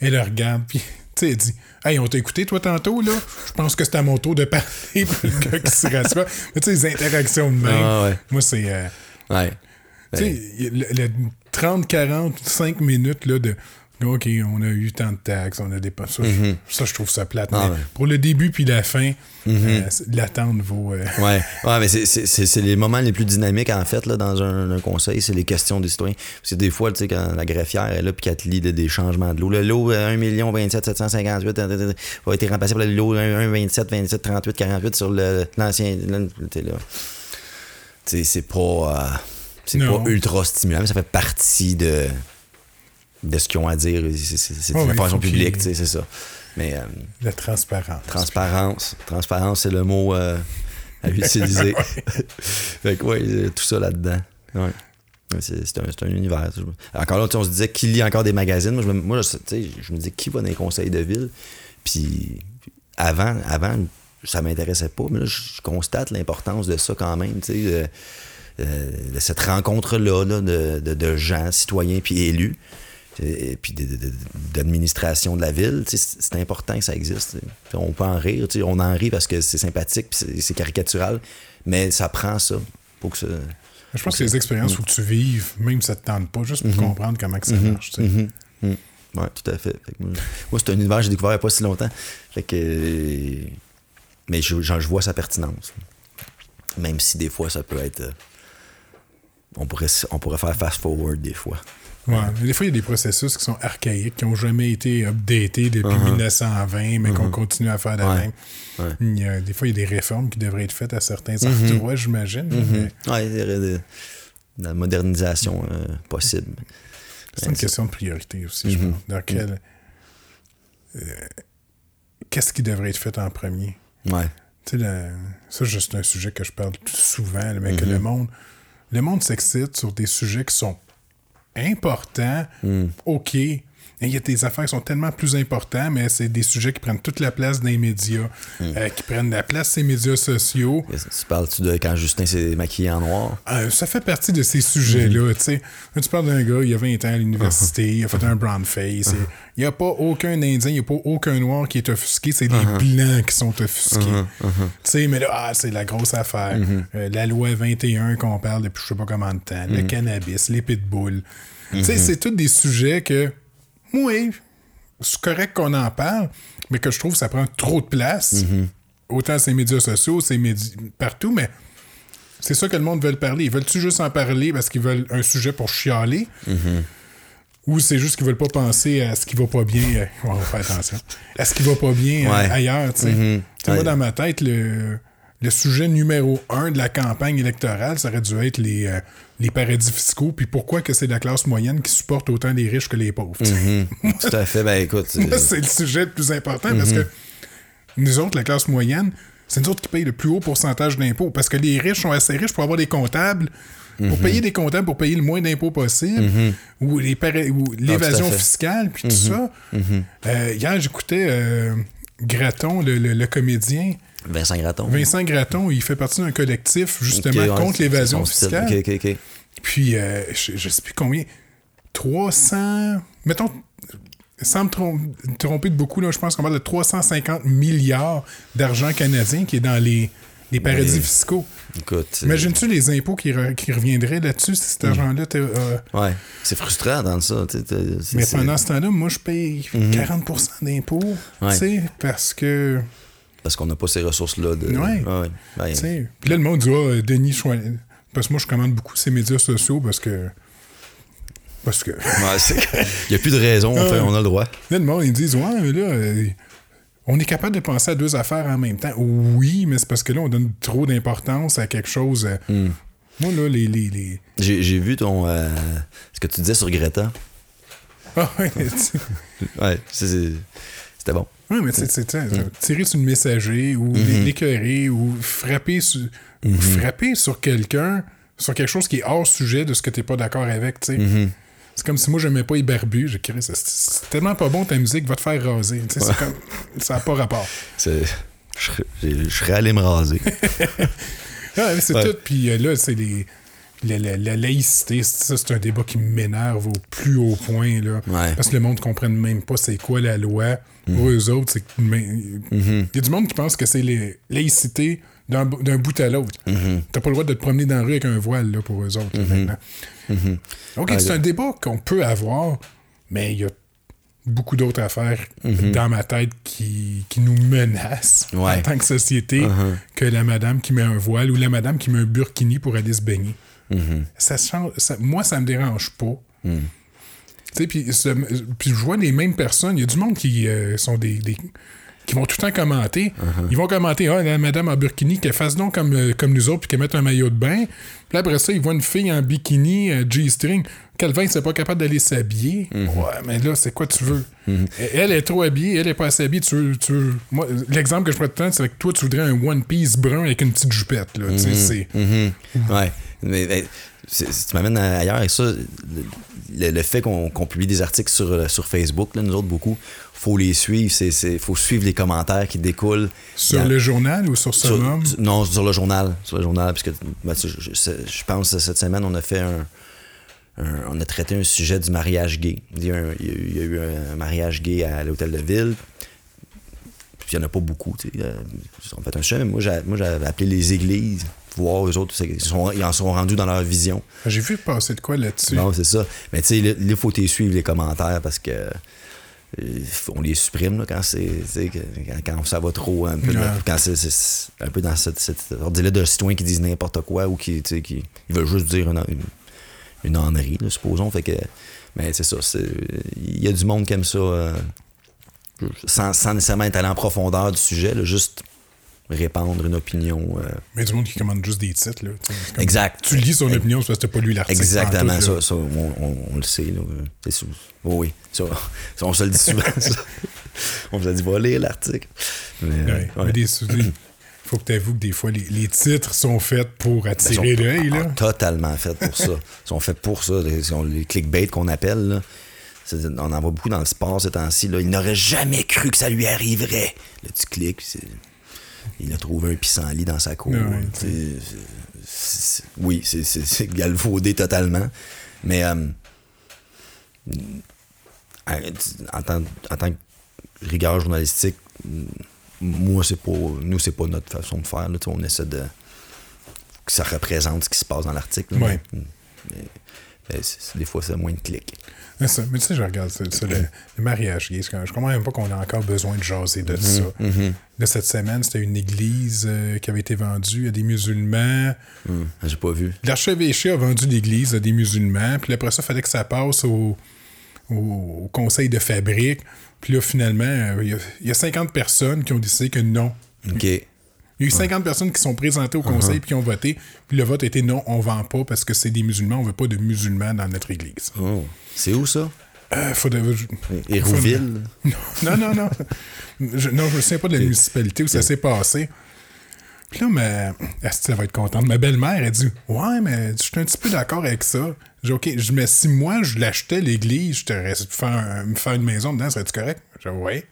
Elle le regarde, puis, tu sais, elle dit Hey, on t'a écouté, toi, tantôt, là? Je pense que c'est à mon tour de parler. Puis le gars qui se rassoit. Mais tu sais, les interactions de même. Ah, ouais. Moi, c'est. euh, Ouais. Tu sais, le, le 30, 40, 5 minutes là, de. OK, on a eu tant de taxes, on a dépassé. Ça, je- ça, je trouve ça plate. Ah mais ouais. Pour le début puis la fin, euh, c'est- l'attente vaut. euh, Ouais, ouais mais c'est- les moments les plus dynamiques, en fait, là, dans un, un conseil, c'est les questions des citoyens. Parce que des fois, tu sais, quand la greffière est là, puis qu'elle te lit de- des changements de l'eau, le lot euh, 1 27 758 euh, euh, va être remplacé par le lot 1 27 27 38 48 sur le- l'ancien. c'est pas. euh, c'est pas ultra stimulant, mais ça fait partie de, de ce qu'ils ont à dire. C'est une information publique, c'est ça. Mais. euh, la transparence. Transparence. Transparence, c'est le mot euh, à utiliser. fait que, ouais, tout ça là-dedans. Ouais. C'est un, un univers. Encore là, on se disait qui lit encore des magazines. Moi, je me, moi, je, tu sais, je me disais qui va dans les conseils de ville? Puis avant, avant ça m'intéressait pas, mais là, je je constate l'importance de ça quand même. De, euh, de cette rencontre-là là, de, de- de gens, citoyens puis élus. Et puis d'administration de la ville, c'est important que ça existe. On peut en rire, on en rit parce que c'est sympathique, puis c'est- caricatural, mais ça prend ça pour que ça. Je pense que les expériences faut que tu vives, même si ça te tente pas, juste pour comprendre comment que ça marche. tu sais. Mhm. Mhm. Ouais, tout à fait. Moi, moi, c'est un univers que j'ai découvert il n'y a pas si longtemps. Fait que. euh, Mais je, vois sa pertinence. Même si des fois ça peut être. On pourrait, s- on pourrait faire fast-forward des fois. Ouais. Des fois, il y a des processus qui sont archaïques, qui n'ont jamais été updatés depuis 1920, mais qu'on continue à faire de Uh-huh. Ouais. même. Ouais. Il y a- des fois, il y a des réformes qui devraient être faites à certains endroits, j'imagine. mais Ouais, il y aurait de, de la modernisation euh, possible. C'est une question de priorité aussi, je Mhm. pense. Dans quel. euh, Qu'est-ce qui devrait être fait en premier? Ouais. Tu sais, le- ça, c'est un sujet que je parle souvent, mais que le monde, le monde s'excite sur des sujets qui sont importants, Mhm. OK. Il y a des affaires qui sont tellement plus importantes, mais c'est des sujets qui prennent toute la place les médias, Mhm. euh, qui prennent la place ces médias sociaux. Tu parles-tu de quand Justin s'est maquillé en noir? Euh, ça fait partie de ces sujets-là. Là, tu parles d'un gars, il a 20 ans à l'université, il a fait un brown face. et Il n'y a pas aucun Indien, il n'y a pas aucun Noir qui est offusqué, c'est les Blancs qui sont offusqués. Tu sais, mais là, ah, c'est la grosse affaire. Euh, la loi 21 qu'on parle depuis je sais pas combien de temps, le cannabis, les pitbulls. Tu sais, c'est tous des sujets que, oui, c'est correct qu'on en parle, mais que je trouve que ça prend trop de place. Autant ces médias sociaux, ces médias partout, mais c'est ça que le monde veut parler. Ils veulent-tu juste en parler parce qu'ils veulent un sujet pour chialer? Ou c'est juste qu'ils veulent pas penser à ce qui va pas bien. euh, on va faire attention. À ce qui va pas bien euh, Ouais. ailleurs, tu sais. Mhm. Moi, Ouais. dans ma tête, le, le sujet numéro un de la campagne électorale, ça aurait dû être les, euh, les paradis fiscaux. Puis pourquoi que c'est la classe moyenne qui supporte autant les riches que les pauvres? Mhm. Tout à fait. Ben écoute. C'est le sujet le plus important parce que nous autres, la classe moyenne, c'est nous autres qui payent le plus haut pourcentage d'impôts parce que les riches sont assez riches pour avoir des comptables. Pour payer des comptables, pour payer le moins d'impôts possible, ou ou l'évasion fiscale, puis tout ça. Euh, hier, j'écoutais euh, Gratton, le, le- le comédien. Vincent Gratton. Vincent Gratton, il fait partie d'un collectif justement contre l'évasion fiscale. Ok, ok, ok. Puis, euh, je, je sais plus combien. 300. Mettons, sans me trom- tromper de beaucoup, là, je pense qu'on parle de 350 milliards d'argent canadien qui est dans les, les paradis fiscaux. Écoute. euh, Imagines-tu les impôts qui, re- qui reviendraient là-dessus si cet argent-là. était, euh, Ouais. C'est frustrant dans ça. mais pendant ce temps-là, moi, je paye 40% d'impôts. Ouais. Tu sais, parce que. Parce qu'on n'a pas ces ressources-là. De... Ouais. ouais. Ouais. Puis là, le monde dit Ah, Denis. Parce que moi, je commande beaucoup ces médias sociaux parce que. Parce que. Il n'y a plus de raison, on, fait- on a le droit. Là, le monde, ils disent, ouais, mais là, euh, on est capable de penser à deux affaires en même temps. Oui, mais c'est parce que là, on donne trop d'importance à quelque chose. euh, Hmm. Moi, là, les. les, les... J'ai vu ton. euh, ce que tu disais sur Greta. Ah, ouais, Ouais, c'était bon. Ouais, mais tu sais, tu sais, Hmm. tirer sur une messager ou Mm-hmm. l'écœurer ou frapper sur, ou frapper sur quelqu'un, sur quelque chose qui est hors sujet de ce que tu n'es pas d'accord avec, tu sais. Mm-hmm. C'est comme si moi, j'aimais pas les barbus. J'ai c'est- tellement pas bon ta musique, va te faire raser. Tu sais, c'est comme. Ça n'a pas rapport. Je serais- je serais allé me raser. C'est Ouais. tout. Puis euh, là, c'est les. La, la- la laïcité, c'est- ça, c'est un débat qui m'énerve au plus haut point. Là, Ouais. Parce que le monde ne comprenne même pas c'est quoi la loi. Pour eux autres, c'est mais- Il y a du monde qui pense que c'est la laïcité d'un bo- d'un bout à l'autre. T'as pas le droit de te promener dans la rue avec un voile là, pour eux autres. là, maintenant. OK, Ouais, c'est un débat qu'on peut avoir, mais il y a beaucoup d'autres affaires dans ma tête qui, qui nous menacent Ouais. en tant que société que la madame qui met un voile ou la madame qui met un burkini pour aller se baigner. Ça change, ça- moi, ça me dérange pas. Tu sais, puis je vois les mêmes personnes. Il y a du monde qui euh, sont des, des- qui vont tout le temps commenter. Ils vont commenter Ah, la madame en burkini, qu'elle fasse donc comme, euh, comme nous autres, puis qu'elle mette un maillot de bain. Puis après ça, ils voient une fille en bikini, euh, G-string. Calvin, c'est pas capable d'aller s'habiller? Ouais, mais là, c'est quoi tu veux? Elle est trop habillée, elle est pas assez habillée. Tu veux, tu veux- Moi, l'exemple que je prends tout le temps, c'est que toi, tu voudrais un One Piece brun avec une petite jupette. Là, tu sais, c'est- Mhm. Ouais. Mais, c'est- tu m'amènes ailleurs avec ça. Le, fait qu'on publie des articles sur, euh, sur Facebook, là, nous autres, beaucoup, faut les suivre. Il faut suivre les commentaires qui découlent. Sur a- le journal ou sur Summum? sur- non, sur le journal. Sur le journal, parce que ben, je, je- je pense que cette semaine, on a fait un, un- On a traité un sujet du mariage gay. Il y a, un- il y a eu- un mariage gay à l'hôtel de ville. Il n'y en a pas beaucoup. tu sais. Euh, fait un sujet, mais moi, j'avais appelé les églises, voir eux autres. Ils, sont- ils en sont rendus dans leur vision. J'ai vu passer de quoi là-dessus. Non, c'est ça. Mais tu sais, là, il faut suivre les commentaires parce que euh, on les supprime là, quand c'est quand, quand ça va trop un peu, là, Ouais. quand c'est un peu dans cette, cette ordre-là de citoyens qui disent n'importe quoi ou qui, tu sais, qui ils veulent juste dire une, une, là, supposons. Fait que, mais c'est ça. Il y a du monde qui aime ça euh, sans, sans nécessairement être allé en profondeur du sujet, là, juste répandre une opinion. euh, Mais du monde qui commande juste des titres. Là, tu comme- Exact. Tu lis son opinion, c'est parce que t'as pas lu l'article. Exactement, ça, ça on, on- on le sait. Là. Oh oui, ça, ça, on se le dit souvent. ça. On vous a dit, va lire l'article. Mais, euh, Ouais, ouais. mais des- des- faut que tu avoues que des fois, les, les titres sont faits pour attirer l'œil. ah, là. totalement faits pour ça. Ils sont faits pour ça. Les, clickbait qu'on appelle. là. On en voit beaucoup dans le sport ces temps-ci. Il n'aurait jamais cru que ça lui arriverait. Là, tu cliques, il a trouvé un pissenlit dans sa cour. Oui, c'est- galvaudé totalement. Mais euh, en, tant, en tant que rigueur journalistique, moi, c'est pas. Nous, c'est pas notre façon de faire. là. On essaie de. que ça représente ce qui se passe dans l'article. Ouais. Mais- mais- des fois, c'est moins de clics. Mais, ça- mais tu sais, je regarde ça, ça, le, le mariage gay. quand- Je comprends même pas qu'on a encore besoin de jaser de ça. Là, cette semaine, c'était une église euh, qui avait été vendue à des musulmans. Hum, J'ai pas vu. L'archevêché a vendu l'église à des musulmans. Puis après ça, il fallait que ça passe au, au, conseil de fabrique. Puis là, finalement, euh, il y, y a 50 personnes qui ont décidé que non. OK. Il y a eu 50 personnes qui sont présentées au conseil puis qui ont voté. Puis le vote a été non, on vend pas parce que c'est des musulmans, on veut pas de musulmans dans notre église. Oh. C'est où ça? Euh, faudrait- Hérouville? Non, non, non. Je, non, je me souviens pas de la municipalité où ça s'est passé. Puis là, ma, Asti, elle va être contente? Ma belle-mère, elle dit Ouais, mais je suis un petit peu d'accord avec ça. J'ai OK, je, mais si moi, je l'achetais l'église, je te reste faire, me faire une maison dedans, serait-tu correct? J'ai dit Ouais.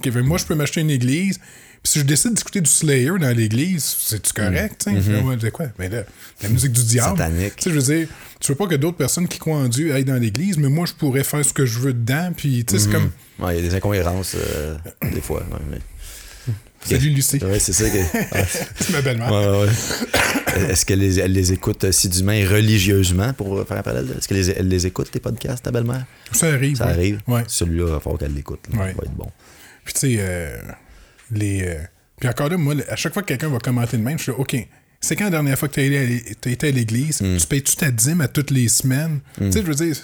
OK, moi, je peux m'acheter une église. Puis si je décide d'écouter du Slayer dans l'église, c'est-tu correct? tu sais? Je dis, Ouais, c'est quoi? Mais là, la musique du diable. Je veux dire, tu veux pas que d'autres personnes qui croient en Dieu aillent dans l'église, mais moi, je pourrais faire ce que je veux dedans. Puis, tu sais, c'est comme. Ouais, il y a des incohérences, euh, des fois. ouais, mais- Salut, Lucie. C'est ça que. C'est ma belle-mère. Ouais, ouais, ouais. Est-ce qu'elle les, les écoute assidûment et religieusement pour faire un parallèle? Est-ce qu'elle les, écoute, tes podcasts, ta belle-mère? Ça arrive. Ça arrive? Ouais. Celui-là, il va falloir qu'elle l'écoute. Ça va être bon. Puis tu sais, euh, les. euh, Puis encore là, moi, à chaque fois que quelqu'un va commenter de même, je suis là, OK. C'est quand la dernière fois que tu as été à l'église? Mm. Tu payes-tu ta dîme à toutes les semaines? Tu sais, je veux dire,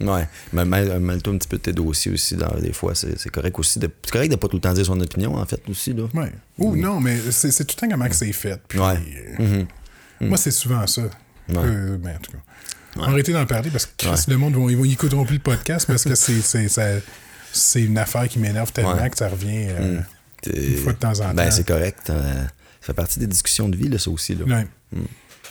Ouais. Mais mêle- mêle-toi un petit peu de tes dossiers aussi, dans, des fois. C'est correct aussi. de- C'est correct de pas tout le temps dire son opinion, en fait, aussi. Là. ouais. Ou non, mais c'est tout le temps comment que c'est fait. Puis, Ouais. euh, Moi, c'est souvent ça. Euh, ben, en tout cas. Arrêter d'en parler parce que Chris, Ouais. le monde, ils, vont, ils écouteront plus le podcast parce que c'est une affaire qui m'énerve tellement Ouais. que ça revient. euh, Une fois de temps en Ben, temps. c'est correct. euh, ça fait partie des discussions de vie, là, ça aussi. Là. ouais.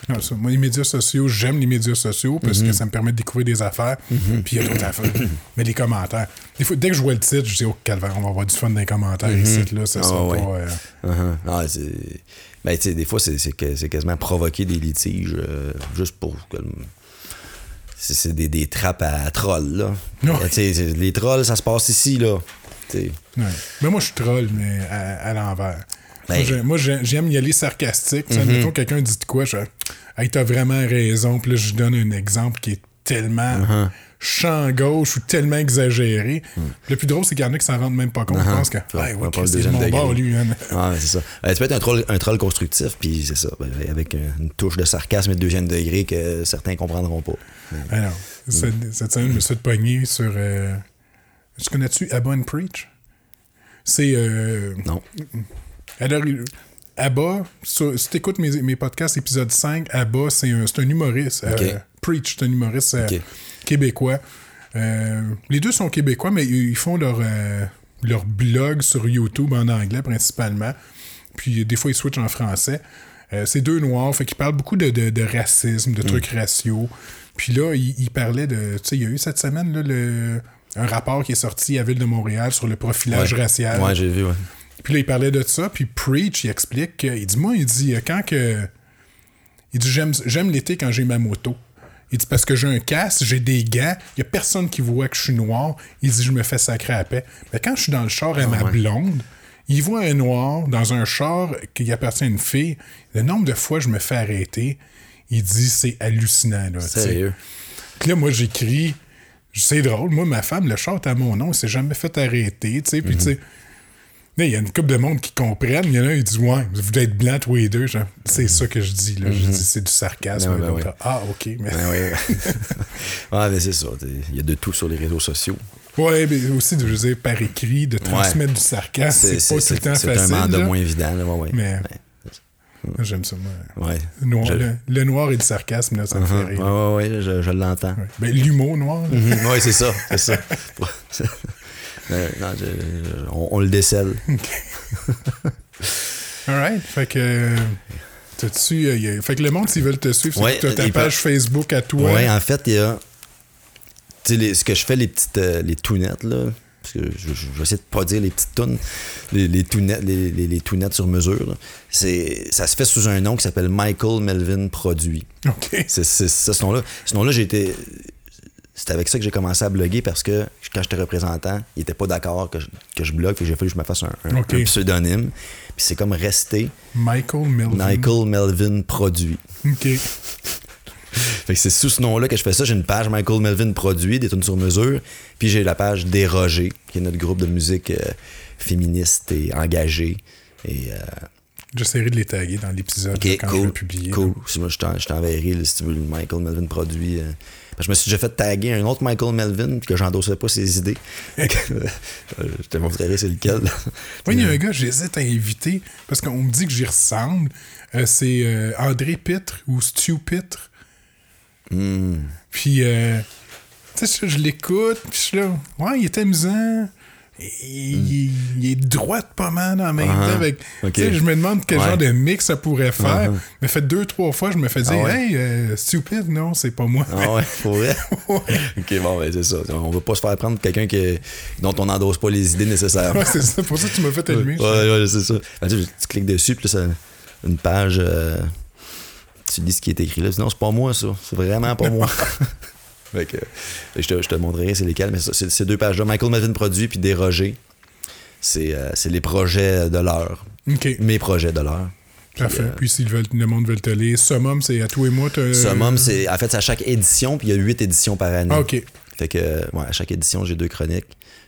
Non, ça, moi, les médias sociaux, j'aime les médias sociaux parce que ça me permet de découvrir des affaires. Puis il y a d'autres affaires. Mais les commentaires. Des fois, dès que je vois le titre, je dis, oh, calvaire, on va avoir du fun dans les commentaires ici. Là, ça Ah, sera ouais. pas. euh, Uh-huh. Ah, c'est... Ben, des fois, c'est, quasiment provoquer des litiges euh, juste pour que C'est, des, des trappes à trolls, là. Ouais. Les trolls, ça se passe ici, là. Ouais. Mais moi, je suis troll, mais à, à l'envers. Ben- Moi, j'ai- Moi, j'ai- j'aime y aller sarcastique. Tu sais, Mhm. Admettons, quelqu'un dit de quoi, je hey, t'as vraiment raison. Puis là, je donne un exemple qui est tellement Uh-huh. champ gauche ou tellement exagéré. Le plus drôle, c'est qu'il y en a qui s'en rendent même pas compte. Ils pensent que, Uh-huh. Ouais, hey, on ouais, va pas le Chris, il est de deuxième mon bord, lui. hein. Ah, c'est ça. Euh, tu peux être un troll, un troll constructif, puis c'est ça. ben, avec une touche de sarcasme et de deuxième degré que certains comprendront pas. Alors, cette, cette semaine, je me suis sur. Euh, tu connais-tu Abba and Preach? C'est. Euh, Non. alors, Abba, sur- si tu écoutes mes, mes podcasts, épisode 5, Abba, c'est un, humoriste. Euh. Preach, c'est un humoriste euh, québécois. Euh, les deux sont québécois, mais ils font leur, leur blog sur YouTube en anglais principalement. Puis des fois, ils switchent en français. Euh, c'est deux noirs, fait qu'ils parlent beaucoup de, de- de racisme, de trucs raciaux. Puis là, ils il parlaient de. Tu sais, il y a eu cette semaine là, le, un rapport qui est sorti à Ville de Montréal sur le profilage Ouais. racial. Ouais, j'ai vu, ouais. Puis là, il parlait de ça, puis Preach, il explique, que- il dit, moi, il dit, euh, quand que... Il dit, j'aime, j'aime l'été quand j'ai ma moto. Il dit, parce que j'ai un casque, j'ai des gants, il y a personne qui voit que je suis noir. Il dit, je me fais sacrer à paix. Mais quand je suis dans le char à ma blonde, il voit un noir dans un char qui appartient à une fille. Le nombre de fois je me fais arrêter, il dit, c'est hallucinant, là. Sérieux? Puis là, moi, j'écris. C'est drôle. Moi, ma femme, le est à mon nom. Il s'est jamais fait arrêter. Tu sais, puis tu sais. là, Il y a une couple de monde qui comprennent. Il y en a un qui dit Ouais, vous être blanc tous les deux. Genre, C'est ça que je dis. Là. Je dis c'est du sarcasme. Ben. Ah, ok. Mais... Ben ouais, mais c'est ça. Il y a de tout sur les réseaux sociaux. Ouais, mais aussi, de, je veux dire, par écrit, de transmettre du sarcasme, c'est pas tout le temps c'est facile. un mandat là. moins évident. Là, ouais, ouais. Mais- J'aime ça, moi. Ouais. Noir- Je- le, le noir et le sarcasme, là, ça me fait Ouais, rire. ouais, je, je l'entends. Ben, L'humour noir, là. Mhm, ouais, c'est ça, c'est ça. Non, je- je- on, on le décèle. Alright. Fait que. T'as-tu. euh, Fait que le monde, s'ils veulent te suivre, c'est Ouais, t'as ta page Facebook à toi. Ouais, en fait, il y a. Tu sais, ce que je fais, les petites. euh, les tounettes, là. Parce que je, je- je vais essayer de pas dire les petites tounes. Les, les tounettes, les, les, les tounettes sur mesure. C'est, ça se fait sous un nom qui s'appelle Michael Melvin Produit. OK. C'est, ce nom-là. Ce nom-là, j'ai été. C'est avec ça que j'ai commencé à bloguer parce que quand j'étais représentant, il était pas d'accord que je, que je blogue, fait que j'ai fallu que je me fasse un, un- Ok. un pseudonyme. Puis c'est comme resté Michael Melvin. Michael Melvin Produit. OK. Fait que c'est sous ce nom-là que je fais ça. J'ai une page Michael Melvin Produit, des tunes sur mesure. Puis j'ai la page Dérogé, qui est notre groupe de musique euh, féministe et engagée. Et, euh, J'essaierai de les taguer dans l'épisode ok, là, quand je vais cool. publier. Cool. Si moi, je t'en- je t'enverrai si tu veux le Michael Melvin Produit. euh. Je me suis déjà fait taguer un autre Michael Melvin, puis que j'endossais pas ses idées. Euh, je te montrerai c'est lequel. Oui, il y a un gars, j'hésite à inviter parce qu'on me dit que j'y ressemble. Euh, c'est euh, André Pitre ou Stu Pitre. Hmm. Puis, euh, tu sais, je, l'écoute, puis je suis là, ouais, il est amusant. Il, il- il est droit pas mal en même Ah, temps. Avec, Je me demande quel Ouais. genre de mix ça pourrait faire. Ah, Mais fait deux, trois fois, je me fais dire, Ah ouais? hey, euh, stupide, non, c'est pas moi. Ah ouais, pour vrai? Ouais. ok, bon, ben c'est ça. On va pas se faire prendre quelqu'un que, dont on n'endosse pas les idées nécessairement. Ouais, c'est ça, pour ça que tu m'as fait allumer. Ouais, ouais, c'est ça. Ben, tu, cliques dessus, puis là, ça, une page, euh, tu lis ce qui est écrit là. Sinon, c'est pas moi, ça. C'est vraiment pas moi. fait que, je, te, je te montrerai c'est lesquels, mais ça, c'est ces deux pages-là. Michael Melvin produit, puis Dérogé. C'est euh, c'est les projets de l'heure. Mes projets de l'heure. parfait. euh, Puis si le, veulent- le monde veut te lire, Summum, c'est à toi et moi. Summum, c'est en fait, c'est à chaque édition, puis il y a huit éditions par année. Ah, OK. Fait que, euh, ouais, à chaque édition, j'ai deux chroniques.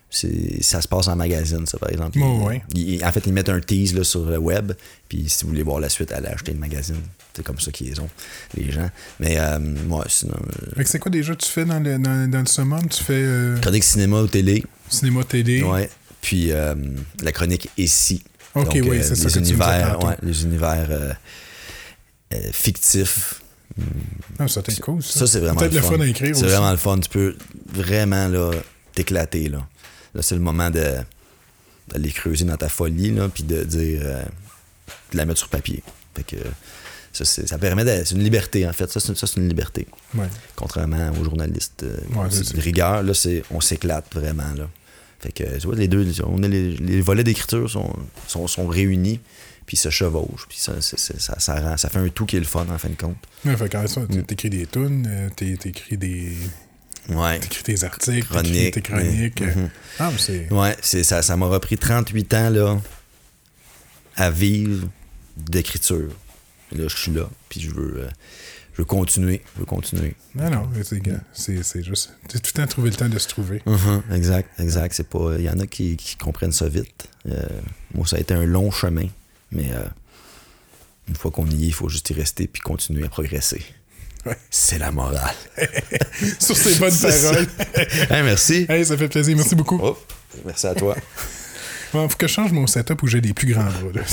Ça se passe en magazine, ça, par exemple. Oh, Ils- ouais. ils- en fait, ils mettent un tease là, sur le web. Puis si vous voulez voir la suite, allez acheter le magazine. C'est comme ça qu'ils ont, les gens. Mais, euh, ouais, sinon, euh, Fait que c'est quoi déjà tu fais dans le, dans, dans le Summum? Tu fais euh, chronique cinéma ou télé. cinéma, télé? Ouais. Puis euh, la chronique ici. Ok, Donc, oui, c'est ça tu me univers, ouais, les univers fictifs. Ah, ça t'est cool, ça. Ça, c'est vraiment Peut-être le le fun. fun à écrire C'est vraiment le fun. Tu peux vraiment là, t'éclater. Là, là c'est le moment de d'aller creuser dans ta folie, là, puis de dire. euh, de la mettre sur papier. Fait que Ça, ça permet. C'est une liberté, en fait. Ça, c'est une liberté. Ouais. Contrairement aux journalistes euh, Ouais, de rigueur, là, on s'éclate vraiment. Là. Fait que, tu vois, les deux, on a les, les volets d'écriture sont, sont, sont réunis, puis se chevauchent, puis ça, ça, ça, rend, ça fait un tout qui est le fun, en fin de compte. Ouais, fait quand ça, Mm. t'écris des tunes, euh, t'é- t'écris des. Ouais. T'écris tes articles, tes chroniques. euh. Mhm. Ah, mais c'est. Ouais, c'est, ça, ça m'a repris 38 ans, là, à vivre d'écriture. Là, je suis là, puis je veux, euh, je veux continuer, je veux continuer. Non, non, c'est, juste. C'est tout le temps trouver le temps de se trouver. Mhm, exact, exact. C'est pas. Il y en a qui, qui comprennent ça vite. Euh, moi, ça a été un long chemin, mais euh, une fois qu'on y est, il faut juste y rester puis continuer à progresser. Ouais. C'est la morale. Sur ces bonnes paroles. Merci. hey, ça fait plaisir. Merci beaucoup. Oh, merci à toi. Bon, faut que je change mon setup où j'ai des plus grands bras.